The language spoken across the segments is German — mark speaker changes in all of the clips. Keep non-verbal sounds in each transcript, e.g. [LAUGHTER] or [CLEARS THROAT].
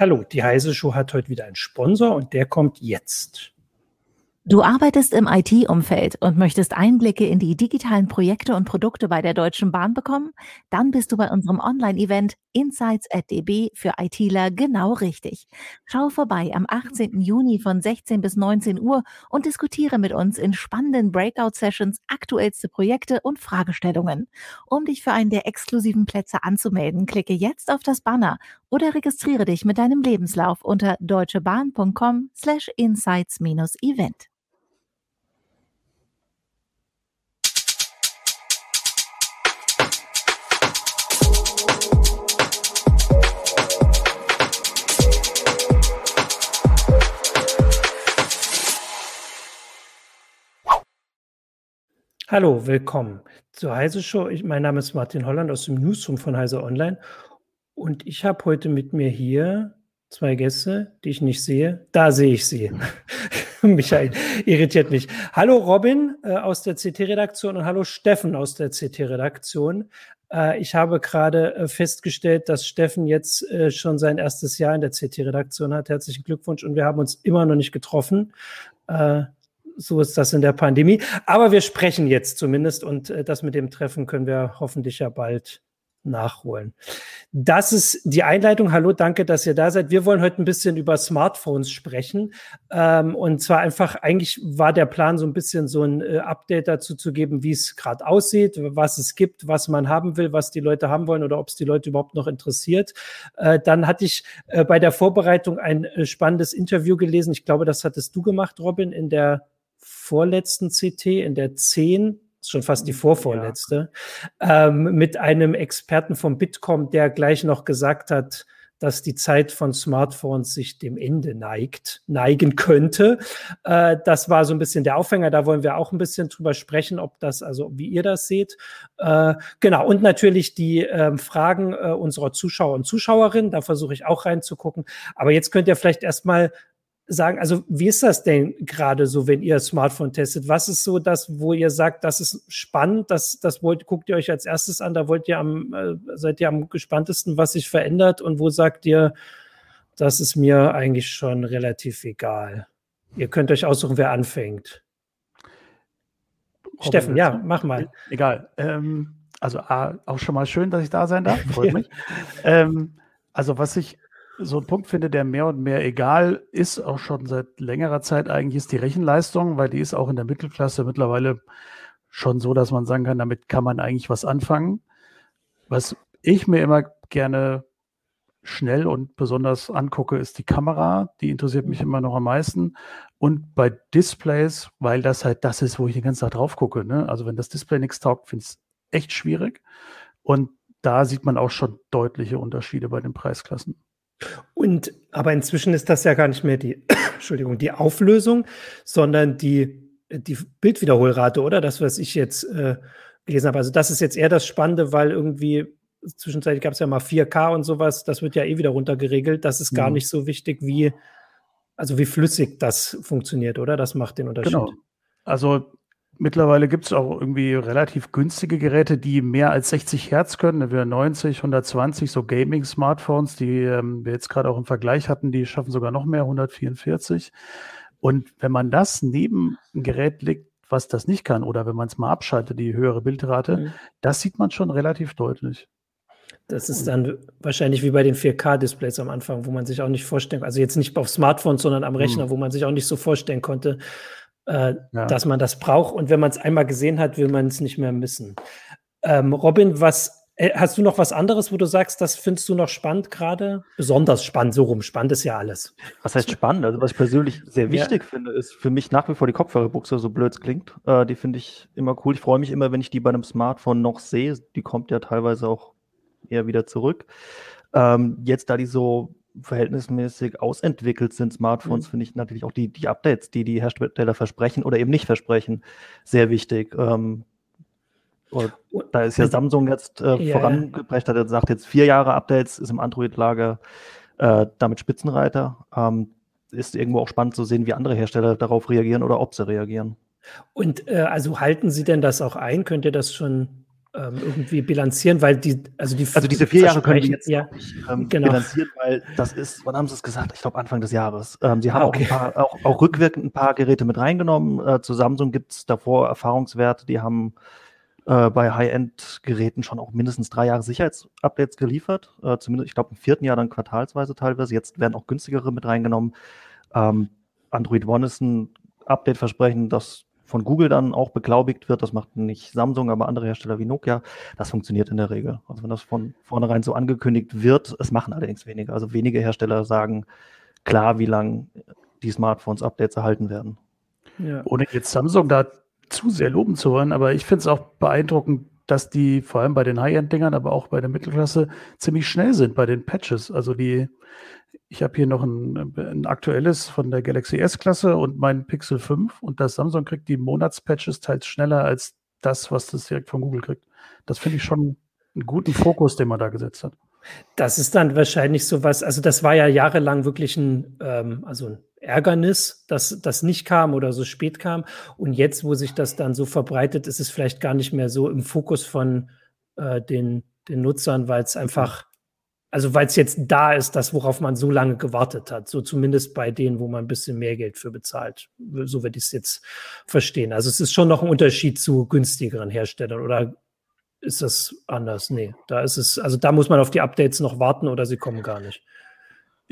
Speaker 1: Hallo, die Heise Show hat heute wieder einen Sponsor und der kommt jetzt.
Speaker 2: Du arbeitest im IT-Umfeld und möchtest Einblicke in die digitalen Projekte und Produkte bei der Deutschen Bahn bekommen? Dann bist du bei unserem Online-Event Insights at DB für ITler genau richtig. Schau vorbei am 18. Juni von 16 bis 19 Uhr und diskutiere mit uns in spannenden Breakout-Sessions aktuellste Projekte und Fragestellungen. Um dich für einen der exklusiven Plätze anzumelden, klicke jetzt auf das Banner oder registriere dich mit deinem Lebenslauf unter deutschebahn.com slash insights-event.
Speaker 1: Hallo, willkommen zur Heise Show. Ich, mein Name ist Martin Holland aus dem Newsroom von Heise Online und ich habe heute mit mir hier zwei Gäste, die ich nicht sehe. Da sehe ich sie. [LAUGHS] Michael irritiert mich. Hallo Robin äh, aus der CT-Redaktion und hallo Steffen aus der CT-Redaktion. Äh, ich habe gerade äh, festgestellt, dass Steffen jetzt äh, schon sein erstes Jahr in der CT-Redaktion hat. Herzlichen Glückwunsch und wir haben uns immer noch nicht getroffen. So ist das in der Pandemie. Aber wir sprechen jetzt zumindest und äh, das mit dem Treffen können wir hoffentlich ja bald nachholen. Das ist die Einleitung. Hallo, danke, dass ihr da seid. Wir wollen heute ein bisschen über Smartphones sprechen. Ähm, und zwar einfach, eigentlich war der Plan, so ein bisschen so ein äh, Update dazu zu geben, wie es gerade aussieht, was es gibt, was man haben will, was die Leute haben wollen oder ob es die Leute überhaupt noch interessiert. Äh, dann hatte ich äh, bei der Vorbereitung ein äh, spannendes Interview gelesen. Ich glaube, das hattest du gemacht, Robin, in der vorletzten CT, in der 10, schon fast die vorvorletzte, ja. ähm, mit einem Experten vom Bitkom, der gleich noch gesagt hat, dass die Zeit von Smartphones sich dem Ende neigt, neigen könnte. Äh, das war so ein bisschen der Aufhänger. Da wollen wir auch ein bisschen drüber sprechen, ob das, also wie ihr das seht. Äh, genau. Und natürlich die äh, Fragen unserer Zuschauer und Zuschauerinnen. Da versuche ich auch reinzugucken. Aber jetzt könnt ihr vielleicht erstmal sagen, also wie ist das denn gerade so, wenn ihr Smartphone testet? Was ist so das, wo ihr sagt, das ist spannend, das, das wollt, guckt ihr euch als erstes an, da wollt ihr am, äh, seid ihr am gespanntesten, was sich verändert und wo sagt ihr, das ist mir eigentlich schon relativ egal. Ihr könnt euch aussuchen, wer anfängt. Steffen, ja, mach mal.
Speaker 3: Egal. Ähm, also A, auch schon mal schön, dass ich da sein darf. [LAUGHS] Freut mich. ähm, also was ich so ein Punkt finde, der mehr und mehr egal ist, auch schon seit längerer Zeit eigentlich, ist die Rechenleistung, weil die ist auch in der Mittelklasse mittlerweile schon so, dass man sagen kann, damit kann man eigentlich was anfangen. Was ich mir immer gerne schnell und besonders angucke, ist die Kamera. Die interessiert mich immer noch am meisten. Und bei Displays, weil das halt das ist, wo ich den ganzen Tag drauf gucke. Ne? Also wenn das Display nichts taugt, finde ich es echt schwierig. Und da sieht man auch schon deutliche Unterschiede bei den Preisklassen.
Speaker 1: Und aber inzwischen ist das ja gar nicht mehr die, [COUGHS] Entschuldigung, die Auflösung, sondern die, die Bildwiederholrate, oder? Das, was ich jetzt äh, gelesen habe. Also das ist jetzt eher das Spannende, weil irgendwie zwischenzeitlich gab es ja mal 4K und sowas, das wird ja eh wieder runtergeregelt. Das ist gar mhm. nicht so wichtig, wie, also wie flüssig das funktioniert, oder? Das macht den Unterschied. Genau.
Speaker 3: Also Mittlerweile gibt es auch irgendwie relativ günstige Geräte, die mehr als 60 Hertz können. Wir 90, 120, so Gaming-Smartphones, die ähm, wir jetzt gerade auch im Vergleich hatten, die schaffen sogar noch mehr, 144. Und wenn man das neben ein Gerät legt, was das nicht kann, oder wenn man es mal abschaltet, die höhere Bildrate, mhm. das sieht man schon relativ deutlich.
Speaker 1: Das ist dann wahrscheinlich wie bei den 4K-Displays am Anfang, wo man sich auch nicht vorstellen, also jetzt nicht auf Smartphones, sondern am Rechner, mhm. wo man sich auch nicht so vorstellen konnte, äh, ja. dass man das braucht. Und wenn man es einmal gesehen hat, will man es nicht mehr missen. Ähm, Robin, was äh, hast du noch was anderes, wo du sagst, das findest du noch spannend gerade? Besonders spannend, so rum. Spannend ist ja alles.
Speaker 4: Was heißt spannend? Also, was ich persönlich sehr wichtig ja. finde, ist für mich nach wie vor die Kopfhörerbuchse, so blöd es klingt. Äh, die finde ich immer cool. Ich freue mich immer, wenn ich die bei einem Smartphone noch sehe. Die kommt ja teilweise auch eher wieder zurück. Ähm, jetzt, da die so verhältnismäßig ausentwickelt sind, Smartphones, mhm. finde ich natürlich auch die, die Updates, die die Hersteller versprechen oder eben nicht versprechen, sehr wichtig. Ähm, da ist ja Samsung jetzt äh, yeah. vorangebracht, hat gesagt, jetzt vier Jahre Updates, ist im Android-Lager äh, damit Spitzenreiter. Ähm, ist irgendwo auch spannend zu sehen, wie andere Hersteller darauf reagieren oder ob sie reagieren.
Speaker 1: Und äh, also halten Sie denn das auch ein? Könnt ihr das schon ähm, irgendwie bilanzieren, weil die, also die
Speaker 4: Also diese vier Jahre können wir jetzt
Speaker 1: ja,
Speaker 4: nicht ähm,
Speaker 1: genau.
Speaker 4: bilanzieren, weil das ist, wann haben sie es gesagt? Ich glaube Anfang des Jahres. Ähm, sie haben
Speaker 1: Ah,
Speaker 4: auch, ein
Speaker 1: okay.
Speaker 4: paar, auch, auch rückwirkend ein paar Geräte mit reingenommen. Äh, zu Samsung gibt es davor Erfahrungswerte, die haben äh, bei High-End-Geräten schon auch mindestens drei Jahre Sicherheitsupdates geliefert. Äh, zumindest, ich glaube, im vierten Jahr dann quartalsweise teilweise. Jetzt werden auch günstigere mit reingenommen. Ähm, Android One ist ein Update-Versprechen, das von Google dann auch beglaubigt wird. Das macht nicht Samsung, aber andere Hersteller wie Nokia. Das funktioniert in der Regel. Also wenn das von vornherein so angekündigt wird, es machen allerdings weniger. Also wenige Hersteller sagen klar, wie lang die Smartphones Updates erhalten werden.
Speaker 1: ja.
Speaker 3: Ohne jetzt Samsung da zu sehr loben zu wollen, aber ich finde es auch beeindruckend, dass die vor allem bei den High-End-Dingern, aber auch bei der Mittelklasse ziemlich schnell sind bei den Patches. Also die, ich habe hier noch ein, ein aktuelles von der Galaxy S-Klasse und mein Pixel 5 und das Samsung kriegt die Monatspatches teils schneller als das, was das direkt von Google kriegt. Das finde ich schon einen guten Fokus, den man da gesetzt hat.
Speaker 1: Das ist dann wahrscheinlich sowas, also das war ja jahrelang wirklich ein, ähm, also ein Ärgernis, dass das nicht kam oder so spät kam. Und jetzt, wo sich das dann so verbreitet, ist es vielleicht gar nicht mehr so im Fokus von äh, den, den Nutzern, weil es einfach, also weil es jetzt da ist, das, worauf man so lange gewartet hat. So zumindest bei denen, wo man ein bisschen mehr Geld für bezahlt. So würde ich es jetzt verstehen. Also es ist schon noch ein Unterschied zu günstigeren Herstellern oder ist das anders? Nee, da ist es, also da muss man auf die Updates noch warten oder sie kommen gar nicht.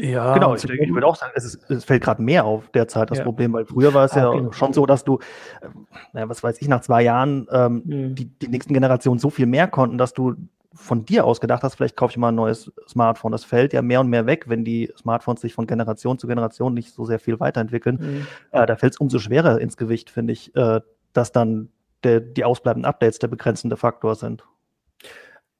Speaker 3: Ja,
Speaker 4: genau, ich, ich würde auch sagen, es, ist, es fällt gerade mehr auf derzeit das
Speaker 1: Ja.
Speaker 4: Problem, weil früher war es
Speaker 1: Ah,
Speaker 4: ja
Speaker 1: okay.
Speaker 4: schon so, dass du, äh, naja, was weiß ich, nach zwei Jahren ähm,
Speaker 1: Mhm.
Speaker 4: die, die nächsten Generationen so viel mehr konnten, dass du von dir aus gedacht hast, vielleicht kaufe ich mal ein neues Smartphone. Das fällt ja mehr und mehr weg, wenn die Smartphones sich von Generation zu Generation nicht so sehr viel weiterentwickeln.
Speaker 1: Mhm.
Speaker 4: Äh, da fällt es umso schwerer ins Gewicht, finde ich, äh, dass dann der, die ausbleibenden Updates der begrenzende Faktor sind.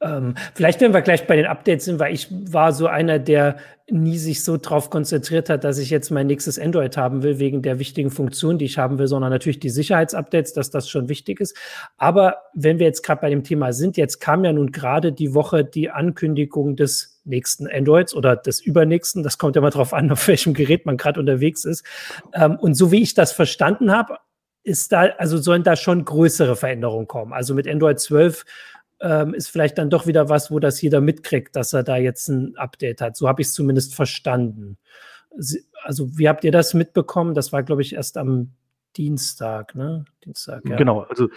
Speaker 1: Ähm, vielleicht, wenn wir gleich bei den Updates sind, weil ich war so einer, der nie sich so drauf konzentriert hat, dass ich jetzt mein nächstes Android haben will, wegen der wichtigen Funktion, die ich haben will, sondern natürlich die Sicherheitsupdates, dass das schon wichtig ist. Aber wenn wir jetzt gerade bei dem Thema sind, jetzt kam ja nun gerade die Woche die Ankündigung des nächsten Androids oder des übernächsten. Das kommt ja mal drauf an, auf welchem Gerät man gerade unterwegs ist. Ähm, und so wie ich das verstanden habe, ist da, also sollen da schon größere Veränderungen kommen. Also mit Android 12 ähm, ist vielleicht dann doch wieder was, wo das jeder mitkriegt, dass er da jetzt ein Update hat. So habe ich es zumindest verstanden. Sie, also, wie habt ihr das mitbekommen? Das war, glaube ich, erst am Dienstag, ne? Dienstag, ja.
Speaker 4: Genau, also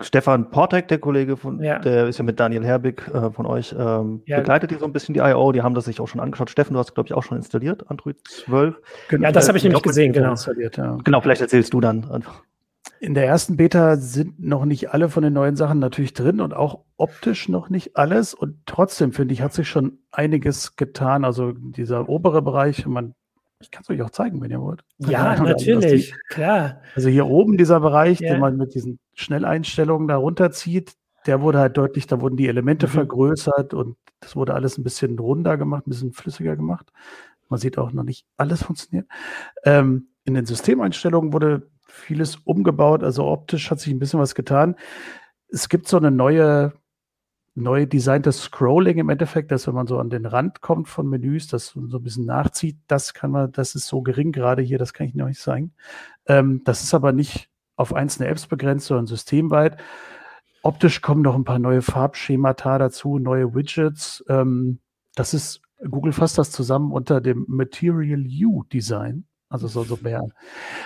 Speaker 4: Stefan Portek, der Kollege von,
Speaker 1: Ja.
Speaker 4: der ist ja mit Daniel Herbig äh, von euch, ähm,
Speaker 1: Ja.
Speaker 4: begleitet die so ein bisschen die I.O., die haben das sich auch schon angeschaut. Steffen, du hast, glaube ich, auch schon installiert, Android 12.
Speaker 1: Ja, das habe ich nämlich gesehen, genau.
Speaker 3: Installiert, ja.
Speaker 4: Genau, vielleicht erzählst du dann einfach.
Speaker 3: In der ersten Beta sind noch nicht alle von den neuen Sachen natürlich drin und auch optisch noch nicht alles. Und trotzdem finde ich, hat sich schon einiges getan. Also dieser obere Bereich, man, ich kann es euch auch zeigen, wenn ihr wollt.
Speaker 1: Ja,
Speaker 3: was die-
Speaker 1: natürlich, klar.
Speaker 3: Also hier oben dieser Bereich,
Speaker 1: Ja.
Speaker 3: den man mit diesen Schnelleinstellungen da runterzieht, der wurde halt deutlich, da wurden die Elemente
Speaker 1: Mhm.
Speaker 3: vergrößert und das wurde alles ein bisschen runder gemacht, ein bisschen flüssiger gemacht. Man sieht auch noch nicht alles funktioniert. Ähm, in den Systemeinstellungen wurde vieles umgebaut, also optisch hat sich ein bisschen was getan. Es gibt so eine neue, neu designtes Scrolling im Endeffekt, dass wenn man so an den Rand kommt von Menüs, das so ein bisschen nachzieht, das kann man, das ist so gering gerade hier, das kann ich noch nicht sagen. Ähm, das ist aber nicht auf einzelne Apps begrenzt, sondern systemweit. Optisch kommen noch ein paar neue Farbschemata dazu, neue Widgets. Ähm, das ist, Google fasst das zusammen unter dem Material You Design. Also soll so mehr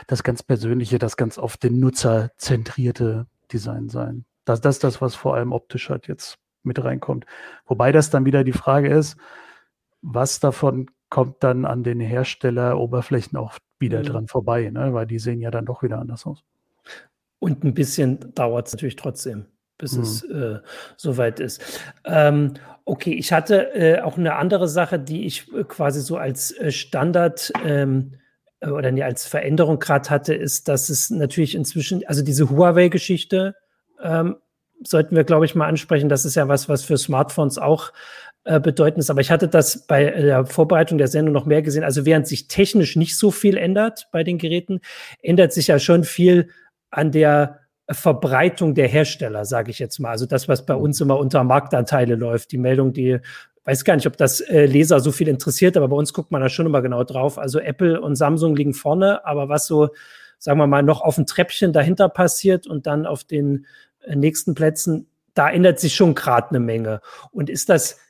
Speaker 3: das ganz persönliche, das ganz auf den Nutzer zentrierte Design sein. Das, das ist das, was vor allem optisch halt jetzt mit reinkommt. Wobei das dann wieder die Frage ist, was davon kommt dann an den Herstelleroberflächen auch wieder
Speaker 1: Mhm.
Speaker 3: dran vorbei, ne? weil die sehen ja dann doch wieder anders aus.
Speaker 1: Und ein bisschen dauert es natürlich trotzdem, bis
Speaker 3: Mhm.
Speaker 1: es äh, soweit ist. Ähm, okay, ich hatte äh, auch eine andere Sache, die ich äh, quasi so als äh, Standard ähm, äh, oder nee, als Veränderung gerade hatte, ist, dass es natürlich inzwischen, also diese Huawei-Geschichte ähm, sollten wir, glaube ich, mal ansprechen. Das ist ja was, was für Smartphones auch äh, bedeutend ist. Aber ich hatte das bei der Vorbereitung der Sendung noch mehr gesehen. Also während sich technisch nicht so viel ändert bei den Geräten, ändert sich ja schon viel an der Verbreitung der Hersteller, sage ich jetzt mal. Also das, was bei uns immer unter Marktanteile läuft. Die Meldung, die weiß gar nicht, ob das äh, Leser so viel interessiert, aber bei uns guckt man da schon immer genau drauf. Also Apple und Samsung liegen vorne, aber was so, sagen wir mal, noch auf dem Treppchen dahinter passiert und dann auf den äh, nächsten Plätzen da ändert sich schon gerade eine Menge. Und ist das,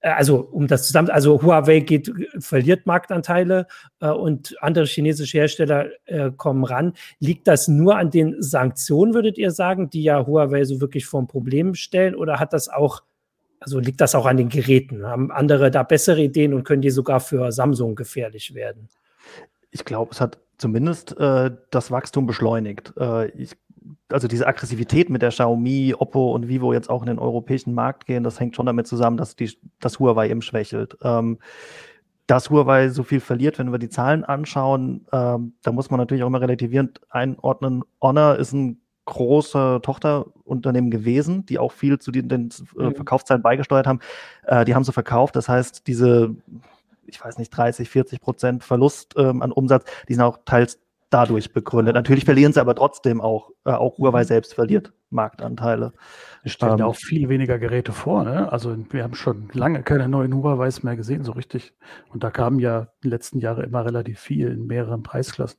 Speaker 1: äh, also um das zusammen, also Huawei geht, verliert Marktanteile äh, und andere chinesische Hersteller äh, kommen ran. Liegt das nur an den Sanktionen, würdet ihr sagen, die ja Huawei so wirklich vor ein Problem stellen, oder hat das auch, also liegt das auch an den Geräten? Haben andere da bessere Ideen und können die sogar für Samsung gefährlich werden?
Speaker 4: Ich glaube, es hat zumindest äh, das Wachstum beschleunigt. Äh, ich also diese Aggressivität mit der Xiaomi, Oppo und Vivo jetzt auch in den europäischen Markt gehen, das hängt schon damit zusammen, dass die, das Huawei eben schwächelt. Ähm, dass Huawei so viel verliert, wenn wir die Zahlen anschauen, ähm, da muss man natürlich auch immer relativierend einordnen. Honor ist ein große Tochterunternehmen gewesen, die auch viel zu den, den äh, mhm. Verkaufszahlen beigesteuert haben. Äh, die haben sie verkauft. Das heißt, diese, ich weiß nicht, 30, 40 Prozent Verlust ähm, an Umsatz, die sind auch teils dadurch begründet. Natürlich verlieren sie aber trotzdem auch, äh, auch Huawei mhm. selbst verliert Marktanteile.
Speaker 3: Es stellen ähm, auch viel weniger Geräte vor. Ne? Also wir haben schon lange keine neuen Huawei's mehr gesehen, so richtig. Und da kamen ja in den letzten Jahren immer relativ viel in mehreren Preisklassen.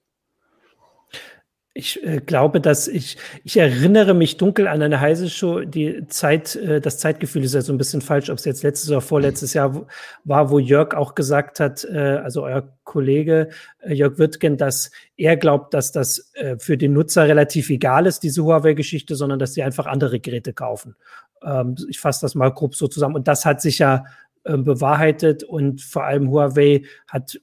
Speaker 1: Ich äh, glaube, dass ich, ich erinnere mich dunkel an eine heiße Show. Die Zeit, äh, das Zeitgefühl ist ja so ein bisschen falsch, ob es jetzt letztes oder vorletztes Jahr war, wo Jörg auch gesagt hat, äh, also euer Kollege äh, Jörg Wirtgen, dass er glaubt, dass das äh, für den Nutzer relativ egal ist, diese Huawei-Geschichte, sondern dass sie einfach andere Geräte kaufen. Ähm, ich fasse das mal grob so zusammen. Und das hat sich ja äh, bewahrheitet und vor allem Huawei hat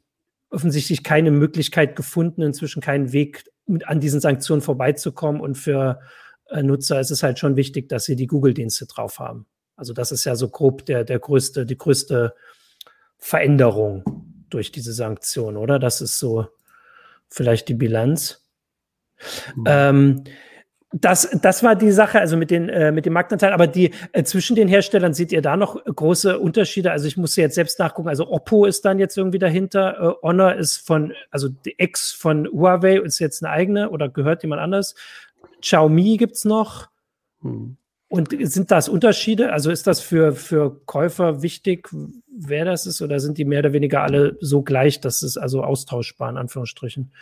Speaker 1: offensichtlich keine Möglichkeit gefunden, inzwischen keinen Weg an diesen Sanktionen vorbeizukommen. Und für äh, Nutzer ist es halt schon wichtig, dass sie die Google-Dienste drauf haben. Also das ist ja so grob der, der größte, die größte Veränderung durch diese Sanktionen, oder? Das ist so vielleicht die Bilanz. Mhm. Ähm, das, das war die Sache, also mit den, äh, mit dem Marktanteil. Aber die äh, zwischen den Herstellern seht ihr da noch große Unterschiede? Also ich musste jetzt selbst nachgucken. Also Oppo ist dann jetzt irgendwie dahinter. Äh, Honor ist von, also die Ex von Huawei ist jetzt eine eigene oder gehört jemand anders. Xiaomi gibt's noch. Hm. Und sind das Unterschiede? Also ist das für, für Käufer wichtig, wer das ist, oder sind die mehr oder weniger alle so gleich, dass es also austauschbar in Anführungsstrichen?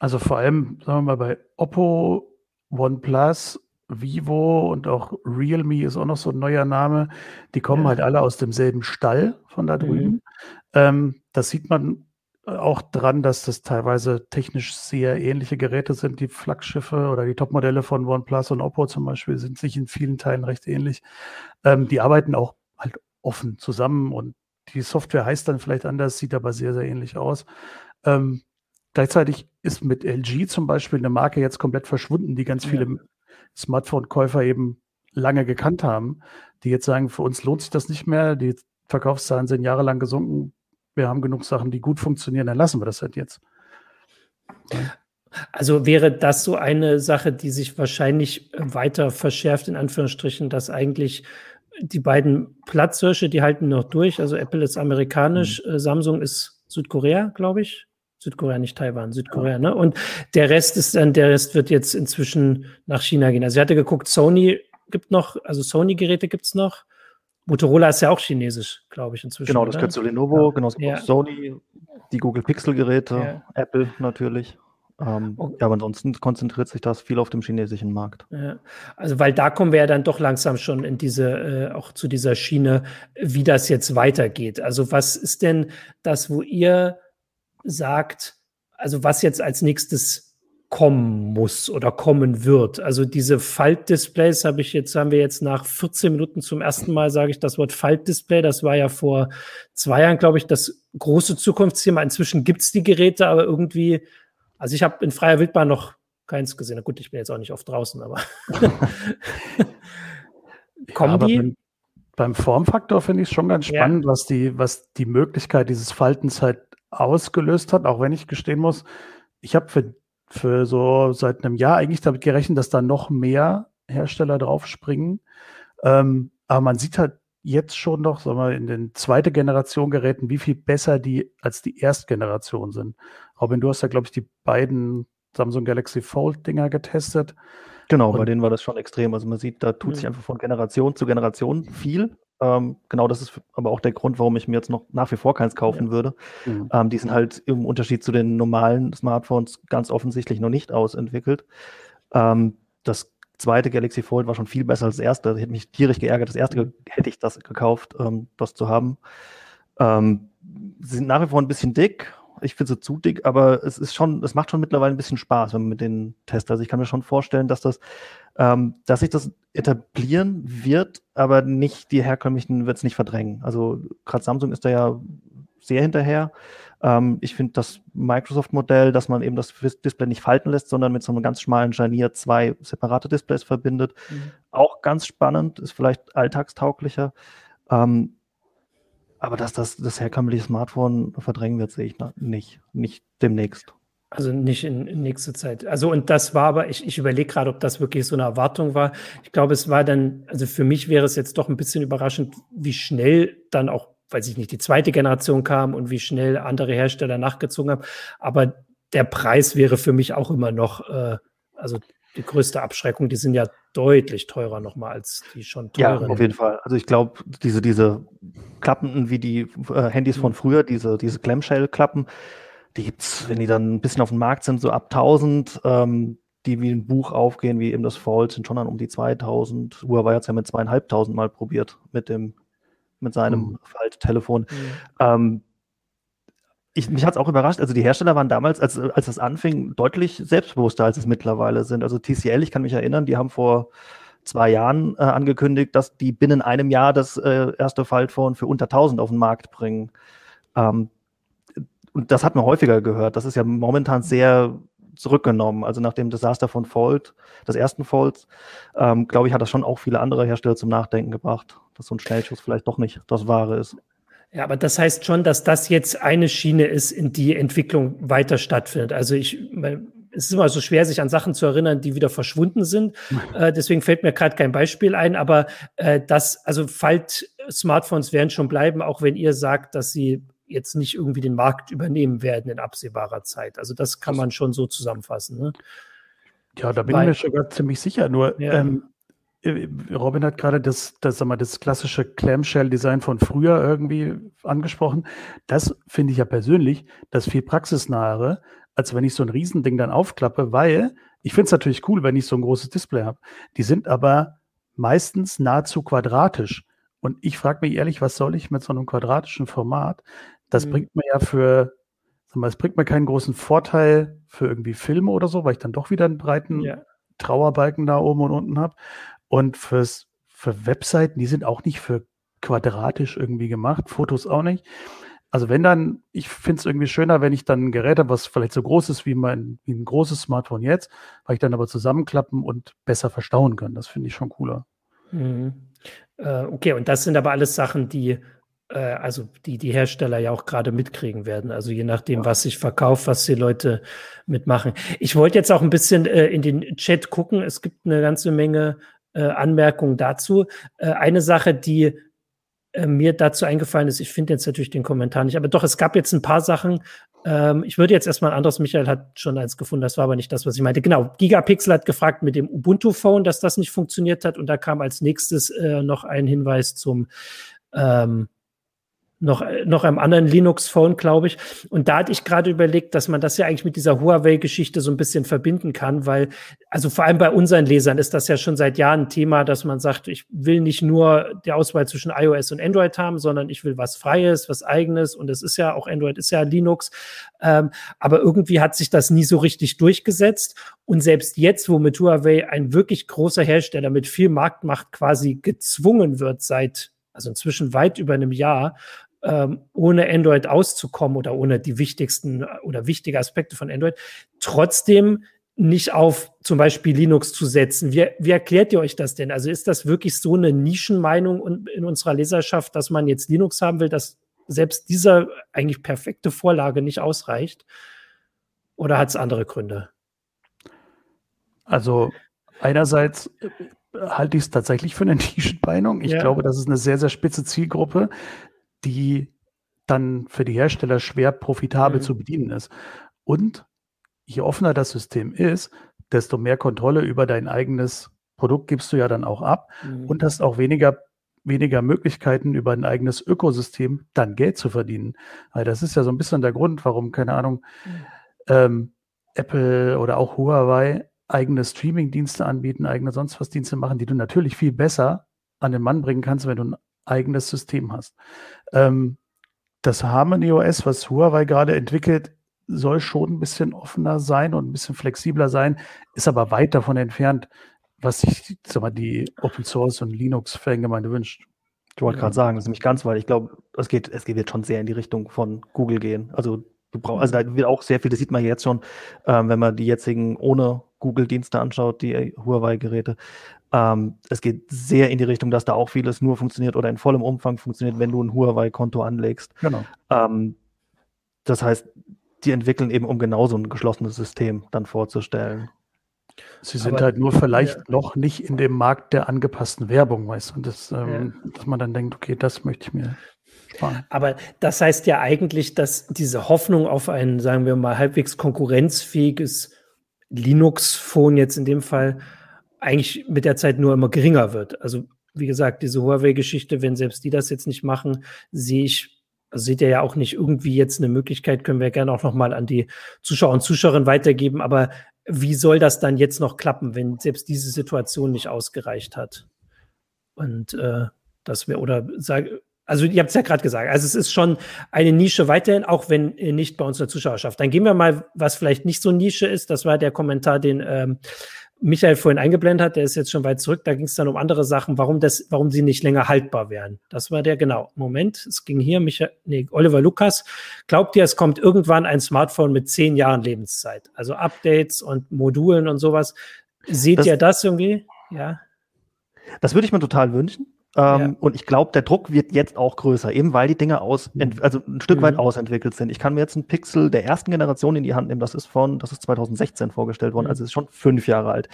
Speaker 3: Also vor allem, sagen wir mal, bei Oppo OnePlus, Vivo und auch Realme ist auch noch so ein neuer Name. Die kommen ja. halt alle aus demselben Stall von da drüben. Mhm. Ähm, das sieht man auch dran, dass das teilweise technisch sehr ähnliche Geräte sind. Die Flaggschiffe oder die Topmodelle von OnePlus und Oppo zum Beispiel sind sich in vielen Teilen recht ähnlich. Ähm, die arbeiten auch halt offen zusammen und die Software heißt dann vielleicht anders, sieht aber sehr, sehr ähnlich aus. Ähm, Gleichzeitig ist mit LG zum Beispiel eine Marke jetzt komplett verschwunden, die ganz viele ja. Smartphone-Käufer eben lange gekannt haben, die jetzt sagen, für uns lohnt sich das nicht mehr, die Verkaufszahlen sind jahrelang gesunken, wir haben genug Sachen, die gut funktionieren, dann lassen wir das halt jetzt.
Speaker 1: Also wäre das so eine Sache, die sich wahrscheinlich weiter verschärft, in Anführungsstrichen, dass eigentlich die beiden Platzhirsche, die halten noch durch. Also Apple ist amerikanisch, mhm. Samsung ist Südkorea, glaube ich. Südkorea, nicht Taiwan, Südkorea, ne? Und der Rest ist dann, der Rest wird jetzt inzwischen nach China gehen. Also ich hatte geguckt, Sony gibt noch, also Sony-Geräte gibt es noch. Motorola ist ja auch chinesisch, glaube ich, inzwischen.
Speaker 4: Genau, das gehört zu Lenovo, ja. genau, ja. Sony, die Google Pixel-Geräte, ja. Apple natürlich. Ähm, okay. Ja, aber ansonsten konzentriert sich das viel auf dem chinesischen Markt.
Speaker 1: Ja. Also, weil da kommen wir ja dann doch langsam schon in diese, äh, auch zu dieser Schiene, wie das jetzt weitergeht. Also, was ist denn das, wo ihr sagt, also was jetzt als nächstes kommen muss oder kommen wird. Also diese Faltdisplays habe ich jetzt, haben wir jetzt nach 14 Minuten zum ersten Mal, sage ich das Wort Faltdisplay. Das war ja vor zwei Jahren, glaube ich, das große Zukunftsthema. Inzwischen gibt es die Geräte, aber irgendwie, also ich habe in freier Wildbahn noch keins gesehen. Na gut, ich bin jetzt auch nicht oft draußen, aber [LAUGHS]
Speaker 3: kommen ja, aber die? Beim, beim Formfaktor finde ich es schon ganz spannend, ja. was die, was die Möglichkeit dieses Faltens halt ausgelöst hat, auch wenn ich gestehen muss, ich habe für, für so seit einem Jahr eigentlich damit gerechnet, dass da noch mehr Hersteller draufspringen. Ähm, aber man sieht halt jetzt schon noch, sagen wir, in den zweite Generation Geräten, wie viel besser die als die Erstgeneration sind. Robin, du hast ja, glaube ich, die beiden Samsung Galaxy Fold Dinger getestet.
Speaker 4: Genau, Und bei denen war das schon extrem. Also man sieht, da tut mhm. sich einfach von Generation zu Generation viel. Ähm, genau, das ist aber auch der Grund, warum ich mir jetzt noch nach wie vor keins kaufen ja. würde. Mhm. Ähm, die sind halt im Unterschied zu den normalen Smartphones ganz offensichtlich noch nicht ausentwickelt. Ähm, das zweite Galaxy Fold war schon viel besser als das erste. Ich hätte mich tierisch geärgert. Das erste hätte ich das gekauft, ähm, das zu haben. Ähm, sie sind nach wie vor ein bisschen dick. Ich finde sie zu dick, aber es ist schon, es macht schon mittlerweile ein bisschen Spaß, wenn man mit den testet. Also ich kann mir schon vorstellen, dass das, ähm, dass sich das etablieren wird, aber nicht die herkömmlichen wird es nicht verdrängen. Also gerade Samsung ist da ja sehr hinterher. Ähm, ich finde das Microsoft-Modell, dass man eben das Display nicht falten lässt, sondern mit so einem ganz schmalen Scharnier zwei separate Displays verbindet, mhm. auch ganz spannend, ist vielleicht alltagstauglicher. Ähm, aber dass das das herkömmliche Smartphone verdrängen wird, sehe ich nicht. Nicht demnächst.
Speaker 1: Also nicht in, in nächster Zeit. Also und das war aber, ich, ich überlege gerade, ob das wirklich so eine Erwartung war. Ich glaube, es war dann, also für mich wäre es jetzt doch ein bisschen überraschend, wie schnell dann auch, weiß ich nicht, die zweite Generation kam und wie schnell andere Hersteller nachgezogen haben. Aber der Preis wäre für mich auch immer noch, äh, also die größte Abschreckung. Die sind ja deutlich teurer nochmal als die schon teuren.
Speaker 4: Ja, auf jeden Fall. Also ich glaube, diese, diese Klappen wie die äh, Handys von mhm. früher, diese, diese Clamshell-Klappen, die gibt's, wenn die dann ein bisschen auf dem Markt sind, so ab 1000, ähm, die wie ein Buch aufgehen, wie eben das Fold, sind schon dann um die 2000. Huawei hat es ja mit zweieinhalbtausend Mal probiert mit dem, mit seinem mhm. Falttelefon. Mhm. Ähm, ich, mich hat es auch überrascht, also die Hersteller waren damals, als, als das anfing, deutlich selbstbewusster, als es mittlerweile sind. Also TCL, ich kann mich erinnern, die haben vor zwei Jahren äh, angekündigt, dass die binnen einem Jahr das äh, erste Faltphone für unter 1000 auf den Markt bringen. Ähm, und das hat man häufiger gehört. Das ist ja momentan sehr zurückgenommen. Also nach dem Desaster von Fold, des ersten Folds, ähm, glaube ich, hat das schon auch viele andere Hersteller zum Nachdenken gebracht, dass so ein Schnellschuss vielleicht doch nicht das Wahre ist.
Speaker 1: Ja, aber das heißt schon, dass das jetzt eine Schiene ist, in die Entwicklung weiter stattfindet. Also ich, es ist immer so schwer, sich an Sachen zu erinnern, die wieder verschwunden sind. [LAUGHS] Äh, deswegen fällt mir gerade kein Beispiel ein, aber äh, das, also Falt-Smartphones werden schon bleiben, auch wenn ihr sagt, dass sie jetzt nicht irgendwie den Markt übernehmen werden in absehbarer Zeit. Also das kann man schon so zusammenfassen. Ne?
Speaker 3: Ja, da bin Weil, ich mir sogar ziemlich sicher. Nur ja. ähm, äh, Robin hat gerade das, das, sag mal, das klassische Clamshell-Design von früher irgendwie angesprochen. Das finde ich ja persönlich das viel praxisnahere, als wenn ich so ein Riesending dann aufklappe, weil ich finde es natürlich cool, wenn ich so ein großes Display habe. Die sind aber meistens nahezu quadratisch. Und ich frage mich ehrlich, was soll ich mit so einem quadratischen Format? Das mhm. bringt mir ja für, sag mal, es bringt mir keinen großen Vorteil für irgendwie Filme oder so, weil ich dann doch wieder einen breiten ja. Trauerbalken da oben und unten habe. Und fürs, für Webseiten, die sind auch nicht für quadratisch irgendwie gemacht, Fotos auch nicht. Also wenn dann, ich finde es irgendwie schöner, wenn ich dann ein Gerät habe, was vielleicht so groß ist wie mein wie ein großes Smartphone jetzt, weil ich dann aber zusammenklappen und besser verstauen kann. Das finde ich schon cooler.
Speaker 1: Mhm. Äh, okay, und das sind aber alles Sachen, die äh, also die die Hersteller ja auch gerade mitkriegen werden. Also je nachdem, ja. was sich verkauft, was die Leute mitmachen. Ich wollte jetzt auch ein bisschen äh, in den Chat gucken. Es gibt eine ganze Menge äh, Anmerkungen dazu. Äh, eine Sache, die äh, mir dazu eingefallen ist, ich finde jetzt natürlich den Kommentar nicht, aber doch, es gab jetzt ein paar Sachen. Ähm, ich würde jetzt erstmal ein anderes, Michael hat schon eins gefunden, das war aber nicht das, was ich meinte. Genau, Gigapixel hat gefragt mit dem Ubuntu-Phone, dass das nicht funktioniert hat und da kam als nächstes äh, noch ein Hinweis zum ähm, noch, noch einem anderen Linux-Phone, glaube ich. Und da hatte ich gerade überlegt, dass man das ja eigentlich mit dieser Huawei-Geschichte so ein bisschen verbinden kann, weil, also vor allem bei unseren Lesern ist das ja schon seit Jahren ein Thema, dass man sagt, ich will nicht nur die Auswahl zwischen iOS und Android haben, sondern ich will was Freies, was Eigenes. Und es ist ja auch Android ist ja Linux. Ähm, aber irgendwie hat sich das nie so richtig durchgesetzt. Und selbst jetzt, wo mit Huawei ein wirklich großer Hersteller mit viel Marktmacht quasi gezwungen wird seit also inzwischen weit über einem Jahr, ähm, ohne Android auszukommen oder ohne die wichtigsten äh, oder wichtige Aspekte von Android, trotzdem nicht auf zum Beispiel Linux zu setzen. Wie, wie erklärt ihr euch das denn? Also ist das wirklich so eine Nischenmeinung in unserer Leserschaft, dass man jetzt Linux haben will, dass selbst diese eigentlich perfekte Vorlage nicht ausreicht? Oder hat es andere Gründe?
Speaker 3: Also einerseits äh, halte ich es tatsächlich für eine [LAUGHS] Nischenmeinung. Ich ja. glaube, das ist eine sehr, sehr spitze Zielgruppe, die dann für die Hersteller schwer profitabel mhm. zu bedienen ist. Und je offener das System ist, desto mehr Kontrolle über dein eigenes Produkt gibst du ja dann auch ab mhm. und hast auch weniger, weniger Möglichkeiten, über ein eigenes Ökosystem dann Geld zu verdienen. Weil das ist ja so ein bisschen der Grund, warum, keine Ahnung, ähm, Apple oder auch Huawei eigene Streaming-Dienste anbieten, eigene sonst was Dienste machen, die du natürlich viel besser an den Mann bringen kannst, wenn du ein eigenes System hast. Ähm, das Harmony OS, was Huawei gerade entwickelt, soll schon ein bisschen offener sein und ein bisschen flexibler sein, ist aber weit davon entfernt, was sich sag mal, die Open Source und Linux-Fangemeinde wünscht.
Speaker 4: Ich wollte gerade sagen, das ist nämlich ganz, weil ich glaube, es geht, es geht jetzt schon sehr in die Richtung von Google gehen. Also du brauchst, also da wird auch sehr viel, das sieht man jetzt schon, ähm, wenn man die jetzigen ohne Google-Dienste anschaut, die Huawei-Geräte. Ähm, es geht sehr in die Richtung, dass da auch vieles nur funktioniert oder in vollem Umfang funktioniert, wenn du ein Huawei-Konto anlegst.
Speaker 3: Genau.
Speaker 4: Ähm, das heißt, die entwickeln eben, um genau so ein geschlossenes System dann vorzustellen.
Speaker 3: Sie sind Aber, halt nur vielleicht ja. noch nicht in dem Markt der angepassten Werbung, weißt du, und das, ähm, ja. dass man dann denkt, okay, das möchte ich mir sparen.
Speaker 1: Aber das heißt ja eigentlich, dass diese Hoffnung auf ein, sagen wir mal, halbwegs konkurrenzfähiges Linux-Phone jetzt in dem Fall eigentlich mit der Zeit nur immer geringer wird. Also wie gesagt, diese Huawei-Geschichte, wenn selbst die das jetzt nicht machen, sehe ich, also seht ihr ja auch nicht irgendwie jetzt eine Möglichkeit, können wir gerne auch noch mal an die Zuschauer und Zuschauerinnen weitergeben, aber wie soll das dann jetzt noch klappen, wenn selbst diese Situation nicht ausgereicht hat? Und äh, das wäre, oder sage, also ihr habt es ja gerade gesagt, also es ist schon eine Nische weiterhin, auch wenn nicht bei uns in der Zuschauerschaft. Dann gehen wir mal, was vielleicht nicht so Nische ist, das war der Kommentar, den ähm, Michael vorhin eingeblendet hat, der ist jetzt schon weit zurück, da ging es dann um andere Sachen, warum das, warum sie nicht länger haltbar wären. Das war der, genau. Moment, es ging hier, Michael, nee, Oliver Lukas. Glaubt ihr, es kommt irgendwann ein Smartphone mit zehn Jahren Lebenszeit? Also Updates und Modulen und sowas. Seht das, ihr das irgendwie? Ja.
Speaker 4: Das würde ich mir total wünschen. Ähm, ja. Und ich glaube, der Druck wird jetzt auch größer, eben weil die Dinge aus, mhm. also ein Stück mhm. weit ausentwickelt sind. Ich kann mir jetzt einen Pixel der ersten Generation in die Hand nehmen. Das ist von, das ist 2016 vorgestellt worden, mhm. also ist schon fünf Jahre alt.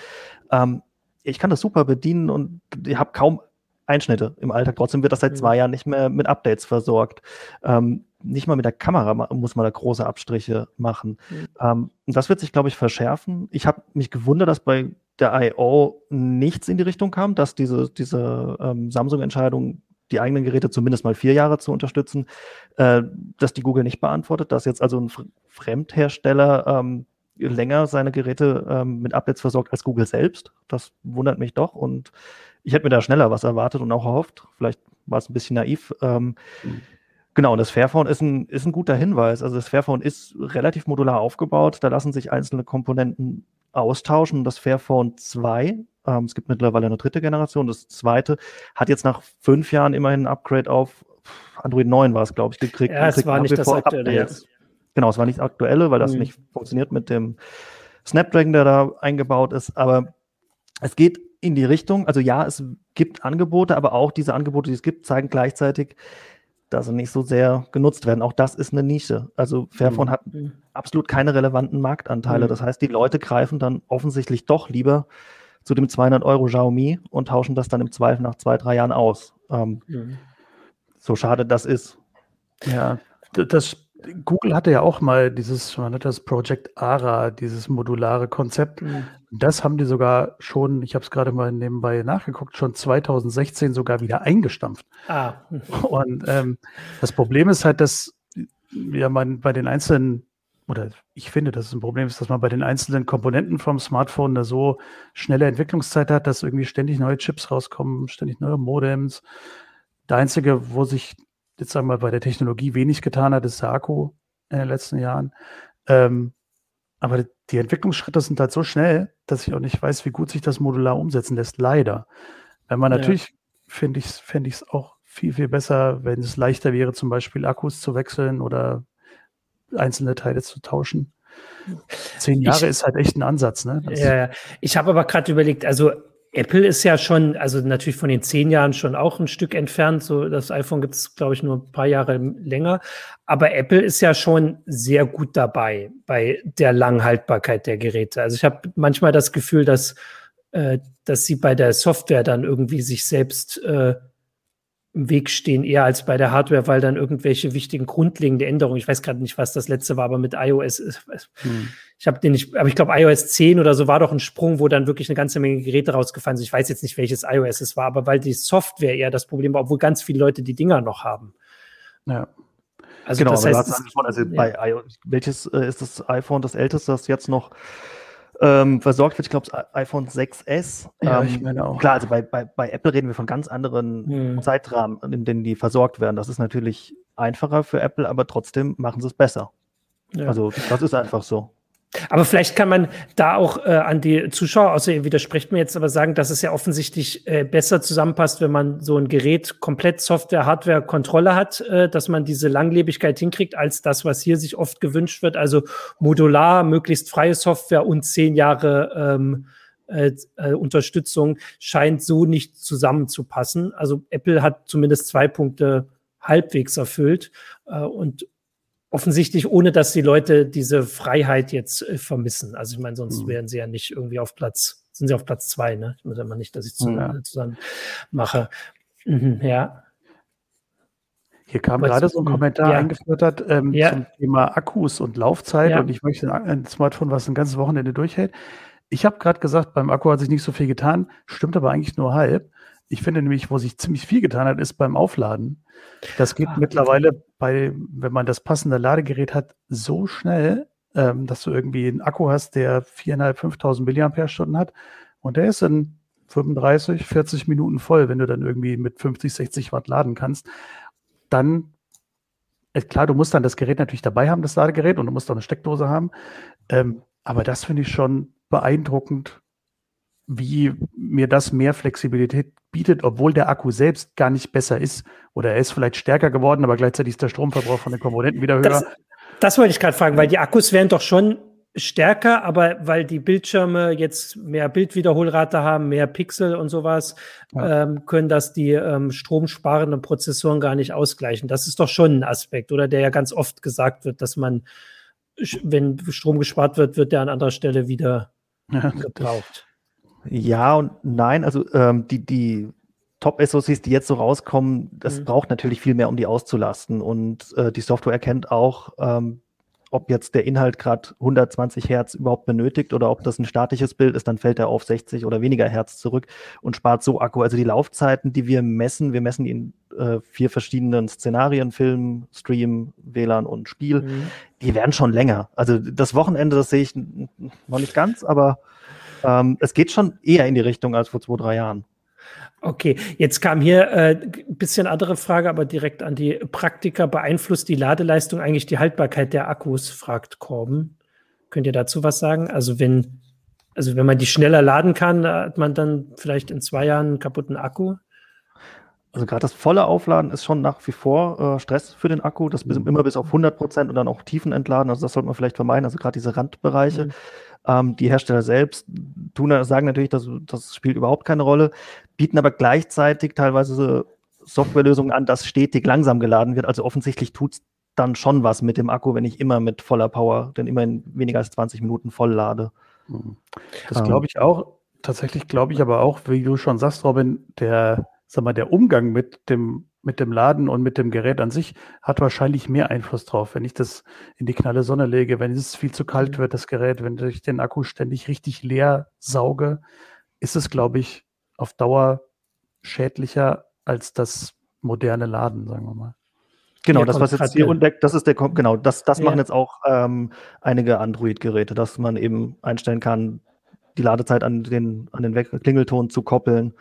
Speaker 4: Ähm, ich kann das super bedienen und ich habe kaum Einschnitte im Alltag. Trotzdem wird das seit mhm. zwei Jahren nicht mehr mit Updates versorgt. Ähm, nicht mal mit der Kamera muss man da große Abstriche machen. Mhm. Ähm, das wird sich, glaube ich, verschärfen. Ich habe mich gewundert, dass bei der I.O. nichts in die Richtung kam, dass diese, diese ähm, Samsung-Entscheidung, die eigenen Geräte zumindest mal vier Jahre zu unterstützen, äh, dass die Google nicht beantwortet, dass jetzt also ein Fremdhersteller ähm, länger seine Geräte ähm, mit Updates versorgt als Google selbst. Das wundert mich doch und ich hätte mir da schneller was erwartet und auch erhofft. Vielleicht war es ein bisschen naiv. Ähm, mhm. Genau, und das Fairphone ist ein, ist ein guter Hinweis. Also das Fairphone ist relativ modular aufgebaut. Da lassen sich einzelne Komponenten austauschen. Das Fairphone 2, ähm, es gibt mittlerweile eine dritte Generation, das zweite hat jetzt nach fünf Jahren immerhin ein Upgrade auf Android 9 war es, glaube ich, gekriegt.
Speaker 1: Ja, es war nicht das aktuelle jetzt.
Speaker 4: Genau, es war nicht das aktuelle, weil das mhm. nicht funktioniert mit dem Snapdragon, der da eingebaut ist. Aber es geht in die Richtung, also ja, es gibt Angebote, aber auch diese Angebote, die es gibt, zeigen gleichzeitig, dass sie nicht so sehr genutzt werden. Auch das ist eine Nische. Also Fairphone mhm. hat absolut keine relevanten Marktanteile. Mhm. Das heißt, die Leute greifen dann offensichtlich doch lieber zu dem 200 Euro Xiaomi und tauschen das dann im Zweifel nach zwei, drei Jahren aus. Ähm, mhm. So schade das ist.
Speaker 3: Ja, das Google hatte ja auch mal dieses, man hat das Project ARA, dieses modulare Konzept. Mhm. Das haben die sogar schon, ich habe es gerade mal nebenbei nachgeguckt, schon 2016 sogar wieder eingestampft. Ah. [LAUGHS] Und ähm, das Problem ist halt, dass ja man bei den einzelnen, oder ich finde, dass es ein Problem ist, dass man bei den einzelnen Komponenten vom Smartphone eine so schnelle Entwicklungszeit hat, dass irgendwie ständig neue Chips rauskommen, ständig neue Modems. Der einzige, wo sich jetzt sagen wir bei der Technologie wenig getan hat, ist der Akku in den letzten Jahren. Ähm, aber die Entwicklungsschritte sind halt so schnell, dass ich auch nicht weiß, wie gut sich das modular umsetzen lässt. Leider. Wenn man ja. natürlich, finde ich es ich's auch viel, viel besser, wenn es leichter wäre, zum Beispiel Akkus zu wechseln oder einzelne Teile zu tauschen. Zehn Jahre ich, ist halt echt ein Ansatz, ne?
Speaker 1: ja, ich habe aber gerade überlegt, also Apple ist ja schon, also natürlich von den zehn Jahren schon auch ein Stück entfernt. So, das iPhone gibt es, glaube ich, nur ein paar Jahre länger. Aber Apple ist ja schon sehr gut dabei bei der Langhaltbarkeit der Geräte. Also ich habe manchmal das Gefühl, dass, äh, dass sie bei der Software dann irgendwie sich selbst äh, im Weg stehen, eher als bei der Hardware, weil dann irgendwelche wichtigen grundlegende Änderungen, ich weiß gerade nicht, was das letzte war, aber mit iOS, hm. ich habe den nicht, aber ich glaube iOS 10 oder so war doch ein Sprung, wo dann wirklich eine ganze Menge Geräte rausgefallen sind. Ich weiß jetzt nicht, welches iOS es war, aber weil die Software eher das Problem war, obwohl ganz viele Leute die Dinger noch haben.
Speaker 4: Ja. Also genau, das heißt, also ja. bei iOS, welches äh, ist das iPhone, das älteste, das jetzt noch ähm, versorgt wird. Ich glaube, das iPhone 6S.
Speaker 3: Ja,
Speaker 4: ähm,
Speaker 3: ich meine auch.
Speaker 4: Klar, also bei, bei, bei Apple reden wir von ganz anderen
Speaker 1: Hm.
Speaker 4: Zeitrahmen, in denen die versorgt werden. Das ist natürlich einfacher für Apple, aber trotzdem machen sie es besser.
Speaker 1: Ja.
Speaker 4: Also das ist einfach so.
Speaker 1: Aber vielleicht kann man da auch äh, an die Zuschauer, außer ihr widersprecht mir jetzt, aber sagen, dass es ja offensichtlich äh, besser zusammenpasst, wenn man so ein Gerät komplett Software, Hardware, Kontrolle hat, äh, dass man diese Langlebigkeit hinkriegt, als das, was hier sich oft gewünscht wird. Also modular, möglichst freie Software und zehn Jahre ähm, äh, äh, Unterstützung scheint so nicht zusammenzupassen. Also Apple hat zumindest zwei Punkte halbwegs erfüllt äh, und offensichtlich ohne, dass die Leute diese Freiheit jetzt äh, vermissen. Also ich meine, sonst
Speaker 3: Mhm.
Speaker 1: wären sie ja nicht irgendwie auf Platz, sind sie auf Platz zwei, ne? Ich muss ja mal nicht, dass ich zu,
Speaker 3: Ja.
Speaker 1: zusammen mache. Mhm, ja.
Speaker 3: Hier kam gerade so ein Kommentar
Speaker 1: ja.
Speaker 3: eingeflattert ähm,
Speaker 1: Ja.
Speaker 3: zum Thema Akkus und Laufzeit
Speaker 1: Ja.
Speaker 3: und ich möchte ein, ein Smartphone, was ein ganzes Wochenende durchhält. Ich habe gerade gesagt, beim Akku hat sich nicht so viel getan, stimmt aber eigentlich nur halb. Ich finde nämlich, wo sich ziemlich viel getan hat, ist beim Aufladen. Das geht
Speaker 1: Ah.
Speaker 3: mittlerweile bei, wenn man das passende Ladegerät hat, so schnell, ähm, dass du irgendwie einen Akku hast, der 4.500, 5.000 Milliampere-Stunden hat und der ist in 35, 40 Minuten voll, wenn du dann irgendwie mit 50, 60 Watt laden kannst dann, äh, klar, du musst dann das Gerät natürlich dabei haben, das Ladegerät, und du musst auch eine Steckdose haben. Ähm, aber das finde ich schon beeindruckend, wie mir das mehr Flexibilität bietet, obwohl der Akku selbst gar nicht besser ist. Oder er ist vielleicht stärker geworden, aber gleichzeitig ist der Stromverbrauch von den Komponenten wieder höher.
Speaker 1: Das, das wollte ich gerade fragen, weil die Akkus wären doch schon stärker, aber weil die Bildschirme jetzt mehr Bildwiederholrate haben, mehr Pixel und sowas,
Speaker 3: Ja.
Speaker 1: ähm, können das die ähm, stromsparenden Prozessoren gar nicht ausgleichen. Das ist doch schon ein Aspekt, oder der ja ganz oft gesagt wird, dass man, wenn Strom gespart wird, wird der an anderer Stelle wieder
Speaker 3: Ja,
Speaker 1: gebraucht.
Speaker 4: Ja und nein, also ähm, die, die Top-SoCs, die jetzt so rauskommen, das
Speaker 1: Mhm.
Speaker 4: braucht natürlich viel mehr, um die auszulasten. Und äh, die Software erkennt auch, ähm, ob jetzt der Inhalt gerade 120 Hertz überhaupt benötigt oder ob das ein statisches Bild ist, dann fällt er auf 60 oder weniger Hertz zurück und spart so Akku. Also die Laufzeiten, die wir messen, wir messen die in äh, vier verschiedenen Szenarien, Film, Stream, WLAN und Spiel,
Speaker 1: Mhm.
Speaker 4: die werden schon länger. Also das Wochenende, das sehe ich noch nicht ganz, aber ähm, es geht schon eher in die Richtung als vor zwei, drei Jahren.
Speaker 1: Okay, jetzt kam hier äh, ein bisschen andere Frage, aber direkt an die Praktiker. Beeinflusst die Ladeleistung eigentlich die Haltbarkeit der Akkus, fragt Korben. Könnt ihr dazu was sagen? Also wenn, also wenn man die schneller laden kann, hat man dann vielleicht in zwei Jahren einen kaputten Akku?
Speaker 4: Also gerade das volle Aufladen ist schon nach wie vor äh, Stress für den Akku. Das bis,
Speaker 3: Mhm.
Speaker 4: immer bis auf 100 Prozent und dann auch Tiefen entladen. Also das sollte man vielleicht vermeiden. Also gerade diese Randbereiche.
Speaker 1: Mhm.
Speaker 4: Ähm, die Hersteller selbst tun, sagen natürlich, dass, das spielt überhaupt keine Rolle, bieten aber gleichzeitig teilweise so Softwarelösungen an, dass stetig langsam geladen wird. Also offensichtlich tut es dann schon was mit dem Akku, wenn ich immer mit voller Power, denn immer in weniger als 20 Minuten voll lade.
Speaker 3: Mhm. Das
Speaker 4: Ähm.
Speaker 3: glaube ich auch. Tatsächlich glaube ich aber auch, wie du schon sagst, Robin, der, sag mal, der Umgang mit dem, mit dem Laden und mit dem Gerät an sich hat wahrscheinlich mehr Einfluss drauf. Wenn ich das in die knalle Sonne lege, wenn es viel zu kalt wird, das Gerät, wenn ich den Akku ständig richtig leer sauge, ist es, glaube ich, auf Dauer schädlicher als das moderne Laden, sagen wir mal.
Speaker 4: Genau, das, was jetzt hier entdeckt, das ist der, Kom- genau, das, das
Speaker 1: Ja.
Speaker 4: machen jetzt auch ähm, einige Android-Geräte, dass man eben einstellen kann, die Ladezeit an den, an den Klingelton zu koppeln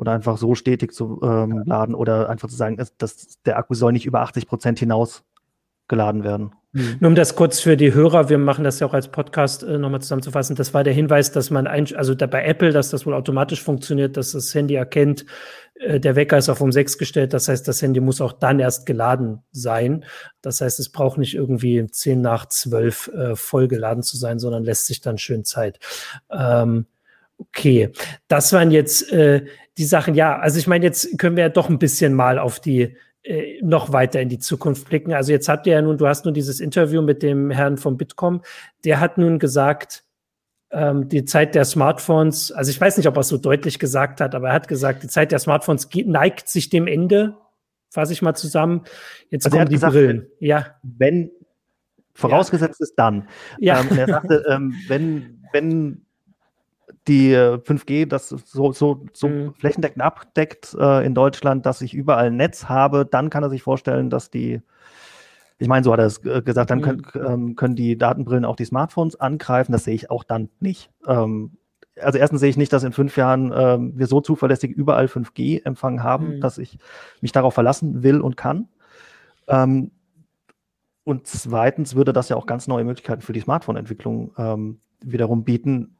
Speaker 4: oder einfach so stetig zu ähm, laden oder einfach zu sagen, dass der Akku soll nicht über 80 Prozent hinaus geladen werden.
Speaker 1: Nur um das kurz für die Hörer, wir machen das ja auch als Podcast äh, nochmal zusammenzufassen. Das war der Hinweis, dass man, ein, also da bei Apple, dass das wohl automatisch funktioniert, dass das Handy erkennt, äh, der Wecker ist auf um 6 gestellt. Das heißt, das Handy muss auch dann erst geladen sein. Das heißt, es braucht nicht irgendwie 10 nach 12 äh, voll geladen zu sein, sondern lässt sich dann schön Zeit. Ähm, okay, das waren jetzt äh, die Sachen. Ja, also ich meine, jetzt können wir ja doch ein bisschen mal auf die äh, noch weiter in die Zukunft blicken. Also jetzt habt ihr ja nun, du hast nun dieses Interview mit dem Herrn vom Bitkom, der hat nun gesagt, ähm, die Zeit der Smartphones, also ich weiß nicht, ob er es so deutlich gesagt hat, aber er hat gesagt, die Zeit der Smartphones geht, neigt sich dem Ende. Fasse ich mal zusammen. Jetzt
Speaker 4: Also
Speaker 1: kommen die
Speaker 4: gesagt,
Speaker 1: Brillen. Ja,
Speaker 4: Wenn, vorausgesetzt ist dann.
Speaker 1: ja.
Speaker 4: Ähm, er sagte, [LAUGHS] ähm, wenn, wenn die äh, 5G das so, so, so
Speaker 1: Mhm.
Speaker 4: flächendeckend abdeckt äh, in Deutschland, dass ich überall ein Netz habe, dann kann er sich vorstellen, dass die Ich meine, so hat er es äh, gesagt, dann mhm. können, ähm, können die Datenbrillen auch die Smartphones angreifen. Das sehe ich auch dann nicht. Ähm, also erstens sehe ich nicht, dass in fünf Jahren ähm, wir so zuverlässig überall 5G-Empfang haben, mhm. dass ich mich darauf verlassen will und kann. Ähm, und zweitens würde das ja auch ganz neue Möglichkeiten für die Smartphone-Entwicklung ähm, wiederum bieten.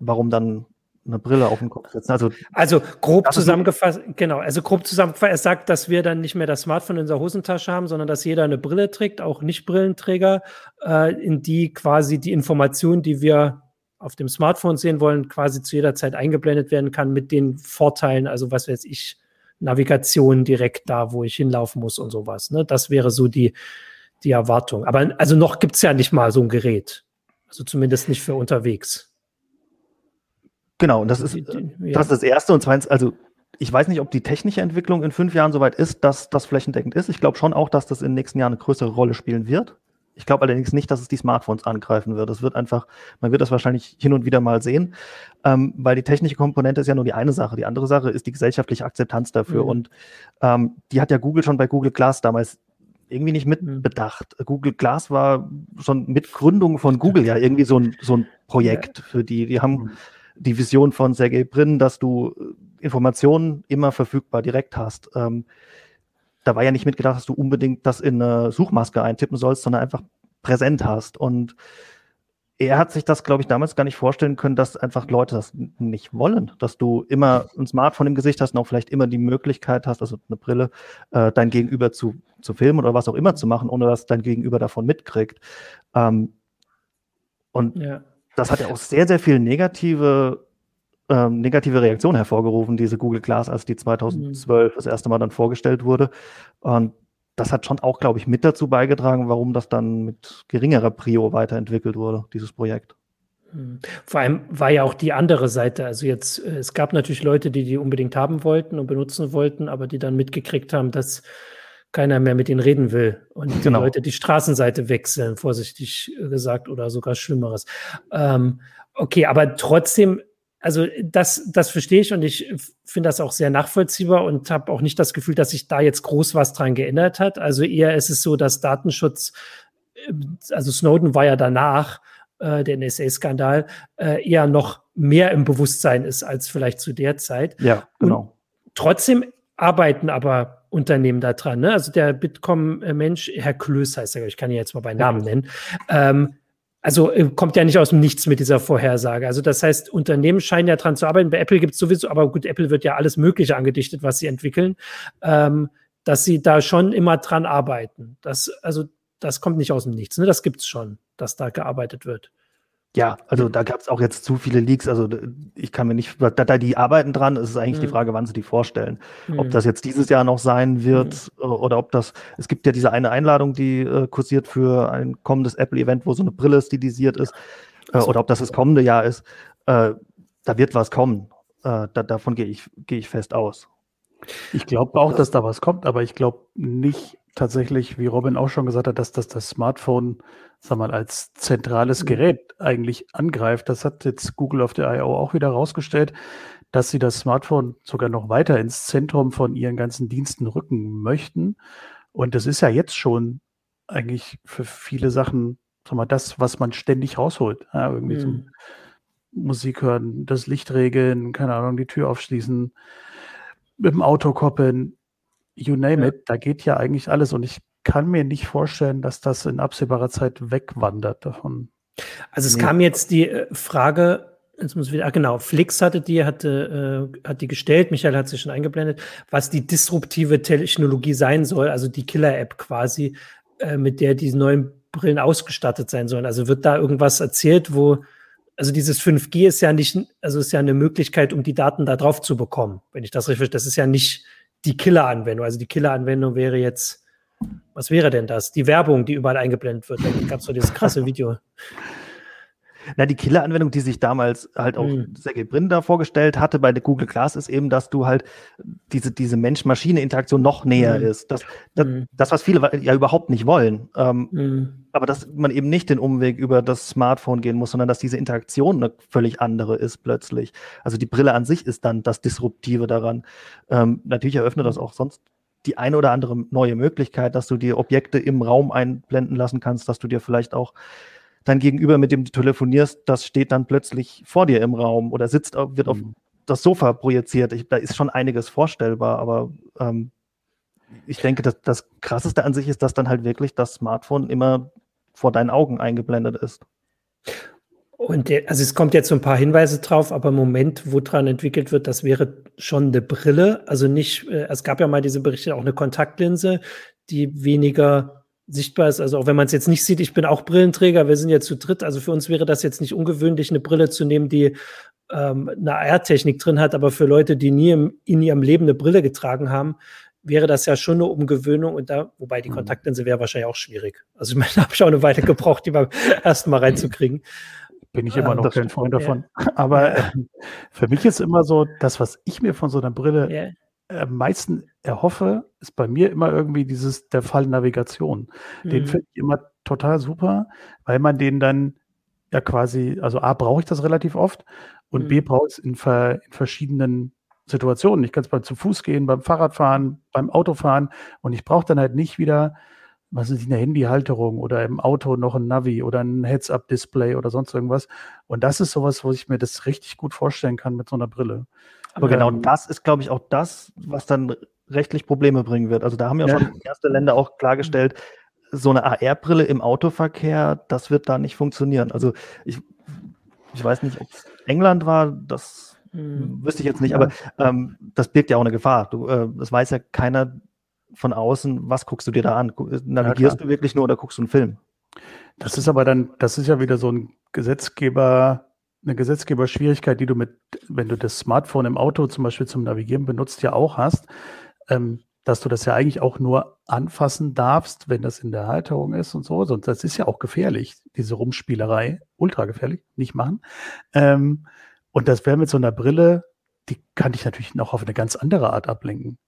Speaker 4: Warum dann eine Brille auf den Kopf setzen.
Speaker 1: Also, also grob zusammengefasst, genau, also grob zusammengefasst, er sagt, dass wir dann nicht mehr das Smartphone in unserer Hosentasche haben, sondern dass jeder eine Brille trägt, auch Nicht-Brillenträger, äh, in die quasi die Informationen, die wir auf dem Smartphone sehen wollen, quasi zu jeder Zeit eingeblendet werden kann mit den Vorteilen, also was weiß ich, Navigation direkt da, wo ich hinlaufen muss und sowas. Ne? Das wäre so die, die Erwartung. Aber also noch gibt es ja nicht mal so ein Gerät. Also zumindest nicht für unterwegs.
Speaker 4: Genau, und das ist, das ist das Erste. Und zweitens, also ich weiß nicht, ob die technische Entwicklung in fünf Jahren soweit ist, dass das flächendeckend ist. Ich glaube schon auch, dass das in den nächsten Jahren eine größere Rolle spielen wird. Ich glaube allerdings nicht, dass es die Smartphones angreifen wird. Es wird einfach, man wird das wahrscheinlich hin und wieder mal sehen, ähm, weil die technische Komponente ist ja nur die eine Sache. Die andere Sache ist die gesellschaftliche Akzeptanz dafür. Mhm. Und ähm, die hat ja Google schon bei Google Glass damals irgendwie nicht mitbedacht. Mhm. Google Glass war schon mit Gründung von Google ja irgendwie so ein, so ein Projekt für die. Die haben mhm die Vision von Sergey Brin, dass du äh, Informationen immer verfügbar direkt hast. Ähm, da war ja nicht mitgedacht, dass du unbedingt das in eine Suchmaske eintippen sollst, sondern einfach präsent hast. Und er hat sich das, glaube ich, damals gar nicht vorstellen können, dass einfach Leute das nicht wollen, dass du immer ein Smartphone im Gesicht hast und auch vielleicht immer die Möglichkeit hast, also eine Brille, äh, dein Gegenüber zu, zu filmen oder was auch immer zu machen, ohne dass dein Gegenüber davon mitkriegt. Ähm, und ja das hat ja auch sehr, sehr viel negative, ähm, negative Reaktionen hervorgerufen, diese Google Glass, als die 2012 mhm. das erste Mal dann vorgestellt wurde. Und das hat schon auch, glaube ich, mit dazu beigetragen, warum das dann mit geringerer Prio weiterentwickelt wurde, dieses Projekt.
Speaker 1: Mhm. Vor allem war ja auch die andere Seite. Also jetzt, äh, es gab natürlich Leute, die die unbedingt haben wollten und benutzen wollten, aber die dann mitgekriegt haben, dass keiner mehr mit ihnen reden will und die genau. Leute die Straßenseite wechseln, vorsichtig gesagt, oder sogar Schlimmeres. Ähm, okay, aber trotzdem, also das, das verstehe ich und ich finde das auch sehr nachvollziehbar und habe auch nicht das Gefühl, dass sich da jetzt groß was dran geändert hat. Also eher ist es so, dass Datenschutz, äh, also Snowden war ja danach, äh, der NSA-Skandal, äh, eher noch mehr im Bewusstsein ist als vielleicht zu der Zeit.
Speaker 4: Ja, genau. Und
Speaker 1: trotzdem arbeiten aber Unternehmen da dran. Ne? Also der Bitkom-Mensch, Herr Klöß heißt er, ich kann ihn jetzt mal bei Namen nennen. Ähm, also äh, kommt ja nicht aus dem Nichts mit dieser Vorhersage. Also das heißt, Unternehmen scheinen ja dran zu arbeiten. Bei Apple gibt es sowieso, aber gut, Apple wird ja alles Mögliche angedichtet, was sie entwickeln, ähm, dass sie da schon immer dran arbeiten. Das, also das kommt nicht aus dem Nichts. Ne? Das gibt es schon, dass da gearbeitet wird.
Speaker 4: Ja, also da gab es auch jetzt zu viele Leaks. Also ich kann mir nicht, da, da die arbeiten dran, ist es eigentlich mhm. die Frage, wann sie die vorstellen. Mhm. Ob das jetzt dieses Jahr noch sein wird mhm. oder ob das, es gibt ja diese eine Einladung, die äh, kursiert für ein kommendes Apple-Event, wo so eine Brille stilisiert ist, äh, oder ob das das kommende Jahr ist. Äh, da wird was kommen. Äh, da, davon gehe ich, gehe ich fest aus.
Speaker 3: Ich glaube auch, dass da was kommt, aber ich glaube nicht tatsächlich, wie Robin auch schon gesagt hat, dass das das Smartphone sag mal, als zentrales mhm. Gerät eigentlich angreift. Das hat jetzt Google auf der I.O. auch wieder rausgestellt, dass sie das Smartphone sogar noch weiter ins Zentrum von ihren ganzen Diensten rücken möchten. Und das ist ja jetzt schon eigentlich für viele Sachen, sag mal, das, was man ständig rausholt. Ja, irgendwie mhm. zum Musik hören, das Licht regeln, keine Ahnung, die Tür aufschließen, mit dem Auto koppeln, you name ja. it, da geht ja eigentlich alles. Und ich kann mir nicht vorstellen, dass das in absehbarer Zeit wegwandert davon.
Speaker 1: Also es nee. kam jetzt die äh, Frage, jetzt muss wieder, ah, genau, Flix hatte die, hatte, äh, hat die gestellt, Michael hat sie schon eingeblendet, was die disruptive Technologie sein soll, also die Killer-App quasi, äh, mit der diese neuen Brillen ausgestattet sein sollen. Also wird da irgendwas erzählt, wo, also dieses 5G ist ja nicht, also ist ja eine Möglichkeit, um die Daten da drauf zu bekommen, wenn ich das richtig verstehe. Das ist ja nicht die Killer-Anwendung. Also die Killer-Anwendung wäre jetzt was wäre denn das? Die Werbung, die überall eingeblendet wird. Da gab es so dieses krasse [LAUGHS] Video.
Speaker 4: Na, die Killer-Anwendung, die sich damals halt auch mhm. Sergey Brin da vorgestellt hatte bei der Google Glass, ist eben, dass du halt diese, diese Mensch-Maschine-Interaktion noch näher mhm. ist. Das, das, mhm. das, was viele ja überhaupt nicht wollen. Ähm, mhm. aber dass man eben nicht den Umweg über das Smartphone gehen muss, sondern dass diese Interaktion eine völlig andere ist plötzlich. Also die Brille an sich ist dann das Disruptive daran. Ähm, natürlich eröffnet das auch sonst die eine oder andere neue Möglichkeit, dass du dir Objekte im Raum einblenden lassen kannst, dass du dir vielleicht auch dein Gegenüber, mit dem du telefonierst, das steht dann plötzlich vor dir im Raum oder sitzt, wird auf mhm. das Sofa projiziert. Ich, da ist schon einiges vorstellbar, aber ähm, ich denke, dass das Krasseste an sich ist, dass dann halt wirklich das Smartphone immer vor deinen Augen eingeblendet ist.
Speaker 1: Und also es kommt jetzt so ein paar Hinweise drauf, aber im Moment, wo dran entwickelt wird, das wäre schon eine Brille. Also nicht, äh, es gab ja mal diese Berichte, auch eine Kontaktlinse, die weniger sichtbar ist. Also auch wenn man es jetzt nicht sieht, ich bin auch Brillenträger, wir sind jetzt zu dritt. Also für uns wäre das jetzt nicht ungewöhnlich, eine Brille zu nehmen, die ähm, eine AR-Technik drin hat, aber für Leute, die nie im, in ihrem Leben eine Brille getragen haben, wäre das ja schon eine Umgewöhnung und da, wobei die mhm. Kontaktlinse wäre wahrscheinlich auch schwierig. Also ich meine, [LAUGHS] da habe ich auch eine Weile gebraucht, die beim ersten Mal reinzukriegen
Speaker 3: bin ich immer noch kein Freund davon. Aber äh, für mich ist immer so, das, was ich mir von so einer Brille yeah. am meisten erhoffe, ist bei mir immer irgendwie dieses, der Fall Navigation. Mhm. Den finde ich immer total super, weil man den dann ja quasi, also A, brauche ich das relativ oft und mhm. B, brauche ich es in, ver, in verschiedenen Situationen. Ich kann es beim zu Fuß gehen, beim Fahrradfahren, beim Autofahren und ich brauche dann halt nicht wieder was ist eine Handyhalterung oder im Auto noch ein Navi oder ein Heads-Up-Display oder sonst irgendwas. Und das ist sowas, wo ich mir das richtig gut vorstellen kann mit so einer Brille.
Speaker 4: Aber genau ähm, genau das ist, glaube ich, auch das, was dann rechtlich Probleme bringen wird. Also da haben ja, ja. schon erste Länder auch klargestellt, so eine AR-Brille im Autoverkehr, das wird da nicht funktionieren. Also ich, ich weiß nicht, ob es England war, das hm. wüsste ich jetzt nicht, ja. aber ähm, das birgt ja auch eine Gefahr. Du, äh, das weiß ja keiner, von außen, was guckst du dir da an? Navigierst ja, du wirklich nur oder guckst du einen Film?
Speaker 3: Das ist aber dann, das ist ja wieder so ein Gesetzgeber, eine Gesetzgeberschwierigkeit, die du mit, wenn du das Smartphone im Auto zum Beispiel zum Navigieren benutzt, ja auch hast, ähm, dass du das ja eigentlich auch nur anfassen darfst, wenn das in der Halterung ist und so. Sonst das ist ja auch gefährlich, diese Rumspielerei, ultra gefährlich, nicht machen. Ähm, und das wäre mit so einer Brille, die kann ich natürlich noch auf eine ganz andere Art ablenken.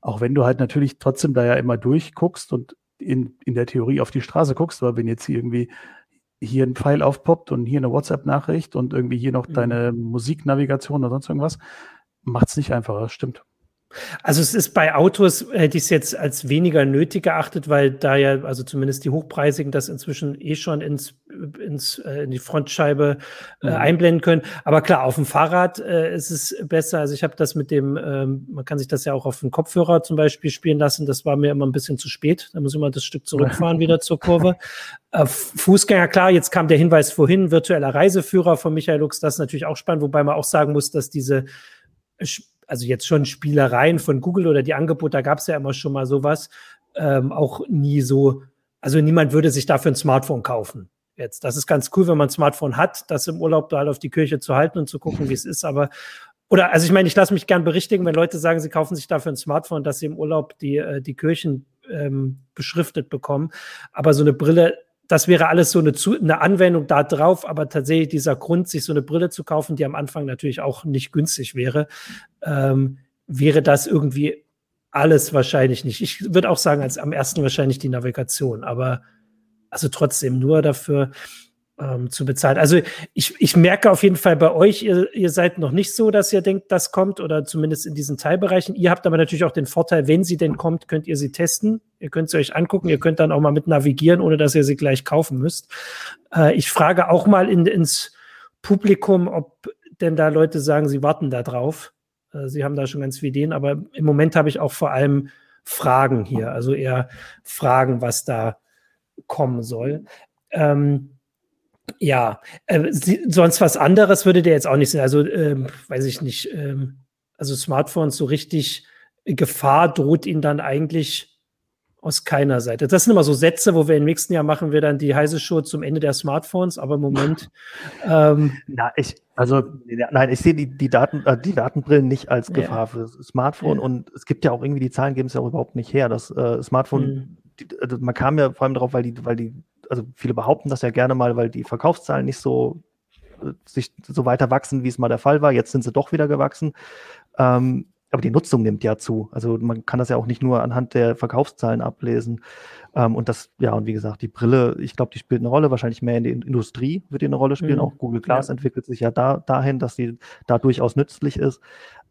Speaker 3: Auch wenn du halt natürlich trotzdem da ja immer durchguckst und in, in der Theorie auf die Straße guckst, weil wenn jetzt hier irgendwie hier ein Pfeil aufpoppt und hier eine WhatsApp-Nachricht und irgendwie hier noch mhm. deine Musiknavigation oder sonst irgendwas, macht es nicht einfacher, stimmt.
Speaker 1: Also es ist bei Autos, hätte ich es jetzt als weniger nötig geachtet, weil da ja, also zumindest die hochpreisigen das inzwischen eh schon ins, ins, äh, in die Frontscheibe äh, mhm. einblenden können. Aber klar, auf dem Fahrrad äh, ist es besser. Also ich habe das mit dem, ähm, man kann sich das ja auch auf dem Kopfhörer zum Beispiel spielen lassen. Das war mir immer ein bisschen zu spät. Da muss ich mal das Stück zurückfahren wieder zur Kurve. [LAUGHS] Äh, Fußgänger, klar, jetzt kam der Hinweis vorhin, virtueller Reiseführer von Michael Lux, das ist natürlich auch spannend, wobei man auch sagen muss, dass diese also jetzt schon Spielereien von Google oder die Angebote, da gab es ja immer schon mal sowas, ähm, auch nie so, also niemand würde sich dafür ein Smartphone kaufen. Jetzt, das ist ganz cool, wenn man ein Smartphone hat, das im Urlaub da halt auf die Kirche zu halten und zu gucken, wie es ist, aber oder also ich meine, ich lasse mich gern berichtigen, wenn Leute sagen, sie kaufen sich dafür ein Smartphone, dass sie im Urlaub die, äh, die Kirchen ähm, beschriftet bekommen. Aber so eine Brille, das wäre alles so eine, eine Anwendung da drauf, aber tatsächlich dieser Grund, sich so eine Brille zu kaufen, die am Anfang natürlich auch nicht günstig wäre, ähm, wäre das irgendwie alles wahrscheinlich nicht. Ich würde auch sagen, als am ersten wahrscheinlich die Navigation, aber also trotzdem nur dafür ähm, zu bezahlen. Also ich, ich merke auf jeden Fall bei euch, ihr, ihr seid noch nicht so, dass ihr denkt, das kommt oder zumindest in diesen Teilbereichen. Ihr habt aber natürlich auch den Vorteil, wenn sie denn kommt, könnt ihr sie testen. Ihr könnt sie euch angucken, ihr könnt dann auch mal mit navigieren, ohne dass ihr sie gleich kaufen müsst. Äh, ich frage auch mal in, ins Publikum, ob denn da Leute sagen, sie warten da drauf. Äh, sie haben da schon ganz viele Ideen, aber im Moment habe ich auch vor allem Fragen hier, also eher Fragen, was da kommen soll. Ähm, ja, äh, sie, sonst was anderes würde der jetzt auch nicht sehen. Also, ähm, weiß ich nicht. Ähm, also Smartphones so richtig Gefahr droht ihnen dann eigentlich aus keiner Seite. Das sind immer so Sätze, wo wir im nächsten Jahr machen wir dann die heiße Show zum Ende der Smartphones, aber im Moment. [LAUGHS]
Speaker 4: Ähm, Na, ich, also nein, ich sehe die, die, Daten, äh, die Datenbrillen nicht als Gefahr ja. für das Smartphone ja. und es gibt ja auch irgendwie, die Zahlen geben es ja auch überhaupt nicht her. Das äh, Smartphone, mhm. die, also man kam ja vor allem darauf, weil die, weil die also viele behaupten das ja gerne mal, weil die Verkaufszahlen nicht so äh, sich so weiter wachsen, wie es mal der Fall war. Jetzt sind sie doch wieder gewachsen. Ähm, aber die Nutzung nimmt ja zu. Also man kann das ja auch nicht nur anhand der Verkaufszahlen ablesen. Ähm, und das, ja, und wie gesagt, die Brille, ich glaube, die spielt eine Rolle, wahrscheinlich mehr in der Industrie wird die eine Rolle spielen. Mhm. Auch Google Glass ja. entwickelt sich ja da, dahin, dass die da durchaus nützlich ist.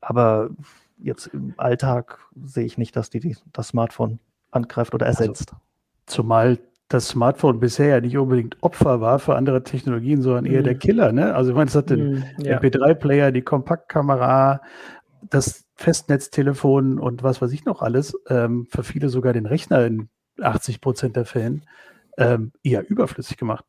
Speaker 4: Aber jetzt im Alltag sehe ich nicht, dass die, die das Smartphone angreift oder ersetzt. Also,
Speaker 3: zumal das Smartphone bisher ja nicht unbedingt Opfer war für andere Technologien, sondern eher mhm. der Killer. Ne? Also ich meine, es hat den mhm, ja. MP3-Player, die Kompaktkamera, das Festnetztelefon und was weiß ich noch alles, ähm, für viele sogar den Rechner in 80 Prozent der Fällen ähm, eher überflüssig gemacht.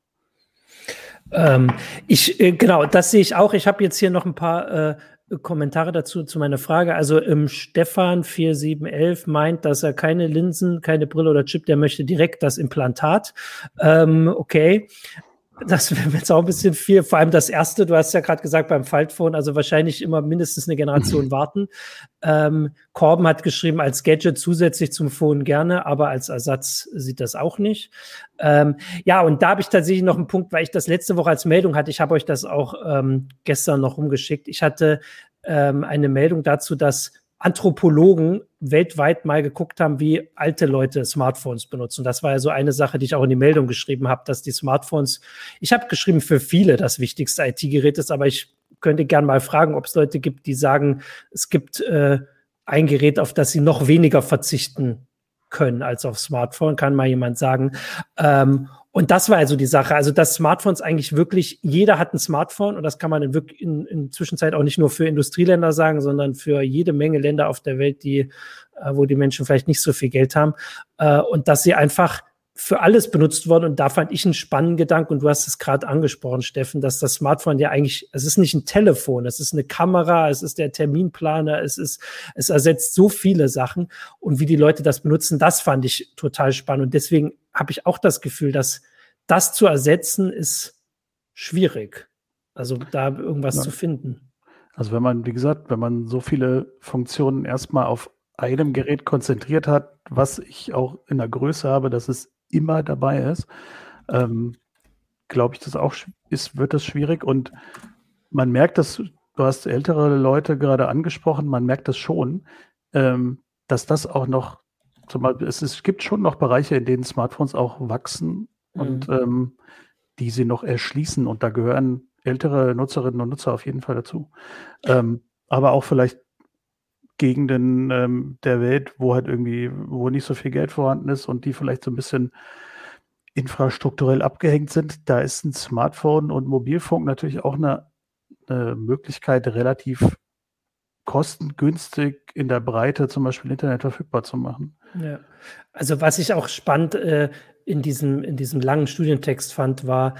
Speaker 1: Ähm, ich, äh, genau, das sehe ich auch. Ich habe jetzt hier noch ein paar äh, Kommentare dazu zu meiner Frage. Also ähm, Stefan 4711 meint, dass er keine Linsen, keine Brille oder Chip, der möchte direkt das Implantat. Ähm, okay. Das wäre jetzt auch ein bisschen viel. Vor allem das erste, du hast ja gerade gesagt beim Faltphone, also wahrscheinlich immer mindestens eine Generation [CLEARS THROAT] warten. Ähm, Corben hat geschrieben, als Gadget zusätzlich zum Phone gerne, aber als Ersatz sieht das auch nicht. Ähm, ja, und da habe ich tatsächlich noch einen Punkt, weil ich das letzte Woche als Meldung hatte. Ich habe euch das auch ähm, gestern noch rumgeschickt. Ich hatte ähm, eine Meldung dazu, dass Anthropologen weltweit mal geguckt haben, wie alte Leute Smartphones benutzen. Das war ja so eine Sache, die ich auch in die Meldung geschrieben habe, dass die Smartphones, ich habe geschrieben, für viele das wichtigste IT-Gerät ist, aber ich könnte gern mal fragen, ob es Leute gibt, die sagen, es gibt äh, ein Gerät, auf das sie noch weniger verzichten können als auf Smartphone, kann mal jemand sagen. Ähm, und das war also die Sache. Also, dass Smartphones eigentlich wirklich, jeder hat ein Smartphone und das kann man in, in, in Zwischenzeit auch nicht nur für Industrieländer sagen, sondern für jede Menge Länder auf der Welt, die, äh, wo die Menschen vielleicht nicht so viel Geld haben. Äh, und dass sie einfach für alles benutzt worden. Und da fand ich einen spannenden Gedanken. Und du hast es gerade angesprochen, Steffen, dass das Smartphone ja eigentlich, es ist nicht ein Telefon, es ist eine Kamera, es ist der Terminplaner, es ist, es ersetzt so viele Sachen. Und wie die Leute das benutzen, das fand ich total spannend. Und deswegen habe ich auch das Gefühl, dass das zu ersetzen ist schwierig. Also da irgendwas ja. zu finden.
Speaker 3: Also wenn man, wie gesagt, wenn man so viele Funktionen erstmal auf einem Gerät konzentriert hat, was ich auch in der Größe habe, dass es immer dabei ist, ähm, glaube ich, das auch ist, wird das schwierig. Und man merkt das, du hast ältere Leute gerade angesprochen, man merkt das schon, ähm, dass das auch noch zumal es, es gibt schon noch Bereiche, in denen Smartphones auch wachsen mhm. und ähm, die sie noch erschließen. Und da gehören ältere Nutzerinnen und Nutzer auf jeden Fall dazu. Ähm, aber auch vielleicht Gegenden ähm, der Welt, wo halt irgendwie, wo nicht so viel Geld vorhanden ist und die vielleicht so ein bisschen infrastrukturell abgehängt sind, da ist ein Smartphone und Mobilfunk natürlich auch eine, eine Möglichkeit, relativ kostengünstig in der Breite zum Beispiel Internet verfügbar zu machen.
Speaker 1: Ja. Also was ich auch spannend äh, in, diesem, in diesem langen Studientext fand, war,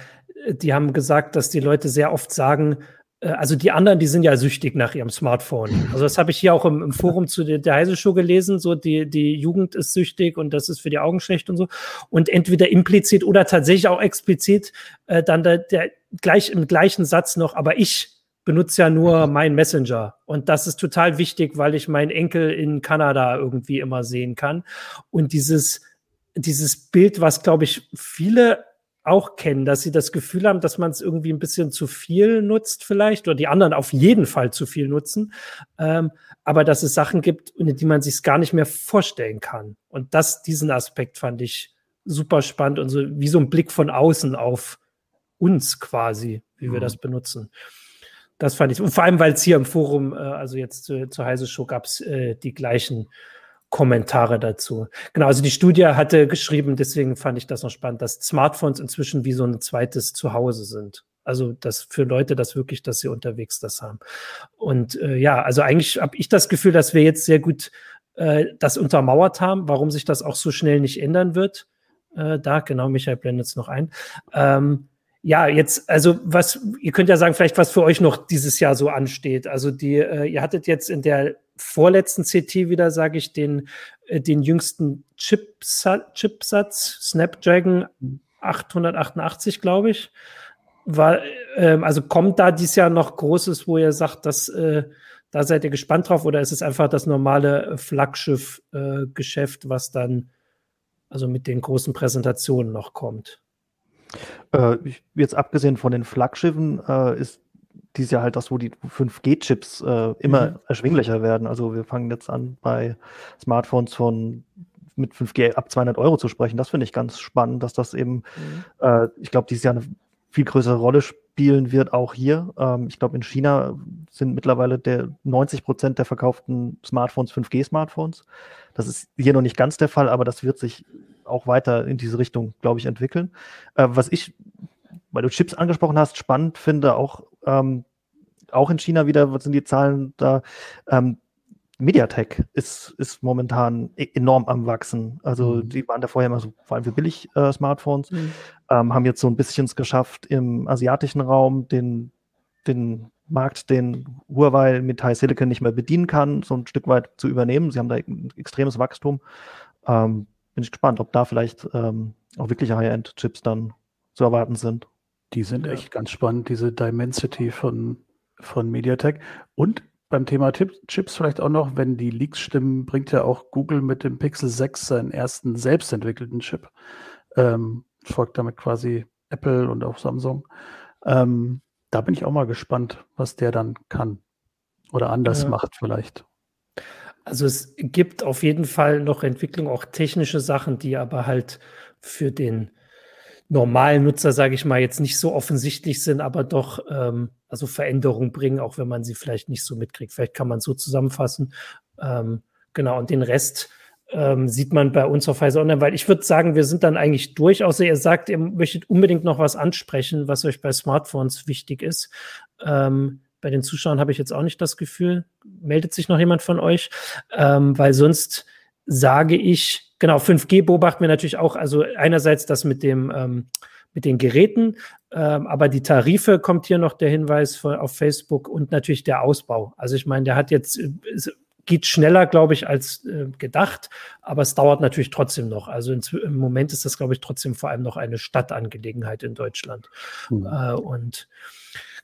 Speaker 1: äh, die haben gesagt, dass die Leute sehr oft sagen, also die anderen, die sind ja süchtig nach ihrem Smartphone. Also das habe ich hier auch im, im Forum zu der, der Heise Show gelesen, so die, die Jugend ist süchtig und das ist für die Augen schlecht und so. Und entweder implizit oder tatsächlich auch explizit äh, dann der, der gleich im gleichen Satz noch, aber ich benutze ja nur mein Messenger. Und das ist total wichtig, weil ich meinen Enkel in Kanada irgendwie immer sehen kann. Und dieses, dieses Bild, was, glaube ich, viele auch kennen, dass sie das Gefühl haben, dass man es irgendwie ein bisschen zu viel nutzt vielleicht oder die anderen auf jeden Fall zu viel nutzen, ähm, aber dass es Sachen gibt, in die man sich gar nicht mehr vorstellen kann. Und das, diesen Aspekt fand ich super spannend und so wie so ein Blick von außen auf uns quasi, wie wir mhm. das benutzen. Das fand ich. Und vor allem, weil es hier im Forum, äh, also jetzt zu, zur Heise Show, gab es äh, die gleichen Kommentare dazu. Genau, also die Studie hatte geschrieben, deswegen fand ich das noch spannend, dass Smartphones inzwischen wie so ein zweites Zuhause sind. Also dass für Leute das wirklich, dass sie unterwegs das haben. Und äh, ja, also eigentlich habe ich das Gefühl, dass wir jetzt sehr gut äh, das untermauert haben, warum sich das auch so schnell nicht ändern wird. Äh, da, genau, Michael blendet es noch ein. Ähm, ja, jetzt, also was, ihr könnt ja sagen, vielleicht was für euch noch dieses Jahr so ansteht. Also die, äh, ihr hattet jetzt in der vorletzten CT wieder, sage ich, den, äh, den jüngsten Chipsatz, Chipsatz, Snapdragon 888, glaube ich. War, ähm, also kommt da dieses Jahr noch Großes, wo ihr sagt, dass äh, da seid ihr gespannt drauf oder ist es einfach das normale Flaggschiff-Geschäft, äh, was dann also mit den großen Präsentationen noch kommt?
Speaker 4: Äh, jetzt abgesehen von den Flaggschiffen äh, ist dies Jahr halt das, wo die 5G-Chips äh, immer mhm. erschwinglicher werden. Also wir fangen jetzt an bei Smartphones von mit 5G ab 200 Euro zu sprechen. Das finde ich ganz spannend, dass das eben, mhm. äh, ich glaube, dieses Jahr eine viel größere Rolle spielen wird, auch hier. Ähm, ich glaube, in China sind mittlerweile der 90 Prozent der verkauften Smartphones 5G-Smartphones. Das ist hier noch nicht ganz der Fall, aber das wird sich auch weiter in diese Richtung, glaube ich, entwickeln. Äh, was ich, weil du Chips angesprochen hast, spannend finde, auch, ähm, auch in China wieder, was sind die Zahlen da? Ähm, Mediatek ist, ist momentan e-, enorm am Wachsen. Also mhm. die waren da vorher immer so, vor allem für Billig-Smartphones, äh, mhm. ähm, haben jetzt so ein bisschen es geschafft, im asiatischen Raum den, den Markt, den Huawei mit High Silicon nicht mehr bedienen kann, so ein Stück weit zu übernehmen. Sie haben da ein extremes Wachstum. Ähm, bin ich gespannt, ob da vielleicht ähm, auch wirklich High-End-Chips dann zu erwarten sind.
Speaker 3: Die sind ja. echt ganz spannend, diese Dimensity von, von MediaTek. Und beim Thema Chips vielleicht auch noch, wenn die Leaks stimmen, bringt ja auch Google mit dem Pixel 6 seinen ersten selbstentwickelten Chip. Ähm, folgt damit quasi Apple und auch Samsung. Ähm, da bin ich auch mal gespannt, was der dann kann. Oder anders ja. macht vielleicht.
Speaker 1: Also es gibt auf jeden Fall noch Entwicklung, auch technische Sachen, die aber halt für den normalen Nutzer, sage ich mal, jetzt nicht so offensichtlich sind, aber doch ähm, also Veränderungen bringen, auch wenn man sie vielleicht nicht so mitkriegt. Vielleicht kann man so zusammenfassen. Ähm, genau, und den Rest ähm, sieht man bei uns auf Heise Online, weil ich würde sagen, wir sind dann eigentlich durch, außer ihr sagt, ihr möchtet unbedingt noch was ansprechen, was euch bei Smartphones wichtig ist. Ähm, bei den Zuschauern habe ich jetzt auch nicht das Gefühl. Meldet sich noch jemand von euch? Ähm, weil sonst sage ich, genau, 5G beobachten wir natürlich auch, also einerseits das mit dem, ähm, mit den Geräten, ähm, aber die Tarife kommt hier noch der Hinweis von, auf Facebook und natürlich der Ausbau. Also ich meine, der hat jetzt, geht schneller, glaube ich, als äh, gedacht, aber es dauert natürlich trotzdem noch. Also in, im Moment ist das, glaube ich, trotzdem vor allem noch eine Stadtangelegenheit in Deutschland. Mhm. Äh, und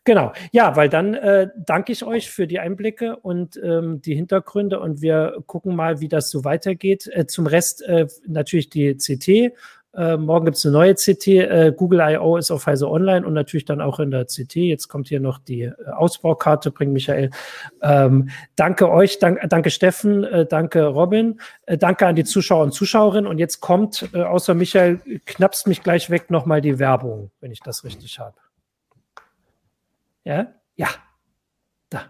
Speaker 1: Genau, ja, weil dann äh, danke ich euch für die Einblicke und ähm, die Hintergründe und wir gucken mal, wie das so weitergeht. Äh, zum Rest äh, natürlich die CT. Äh, morgen gibt es eine neue CT. Äh, Google I.O. ist auf Heise Online und natürlich dann auch in der CT. Jetzt kommt hier noch die äh, Ausbaukarte, bringt Michael. Ähm, danke euch, dank, danke Steffen, äh, danke Robin, danke an die Zuschauer und Zuschauerinnen. Und jetzt kommt, außer Michael, knappst mich gleich weg nochmal die Werbung, wenn ich das richtig habe. Ja? Ja. Da.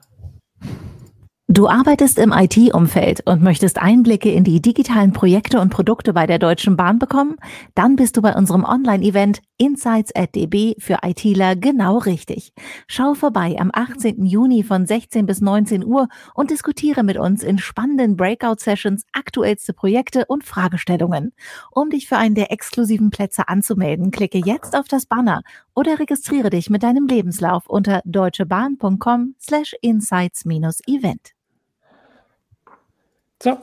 Speaker 2: Du arbeitest im IT-Umfeld und möchtest Einblicke in die digitalen Projekte und Produkte bei der Deutschen Bahn bekommen? Dann bist du bei unserem Online-Event Insights at DB für ITler genau richtig. Schau vorbei am 18. Juni von 16 bis 19 Uhr und diskutiere mit uns in spannenden Breakout-Sessions aktuellste Projekte und Fragestellungen. Um dich für einen der exklusiven Plätze anzumelden, klicke jetzt auf das Banner oder registriere dich mit deinem Lebenslauf unter deutschebahn.com slash insights-event.
Speaker 1: So,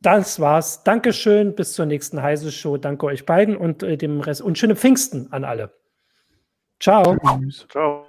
Speaker 1: das war's. Dankeschön. Bis zur nächsten Heise Show. Danke euch beiden und äh, dem Rest. Und schöne Pfingsten an alle. Ciao. Tschüss. Ciao.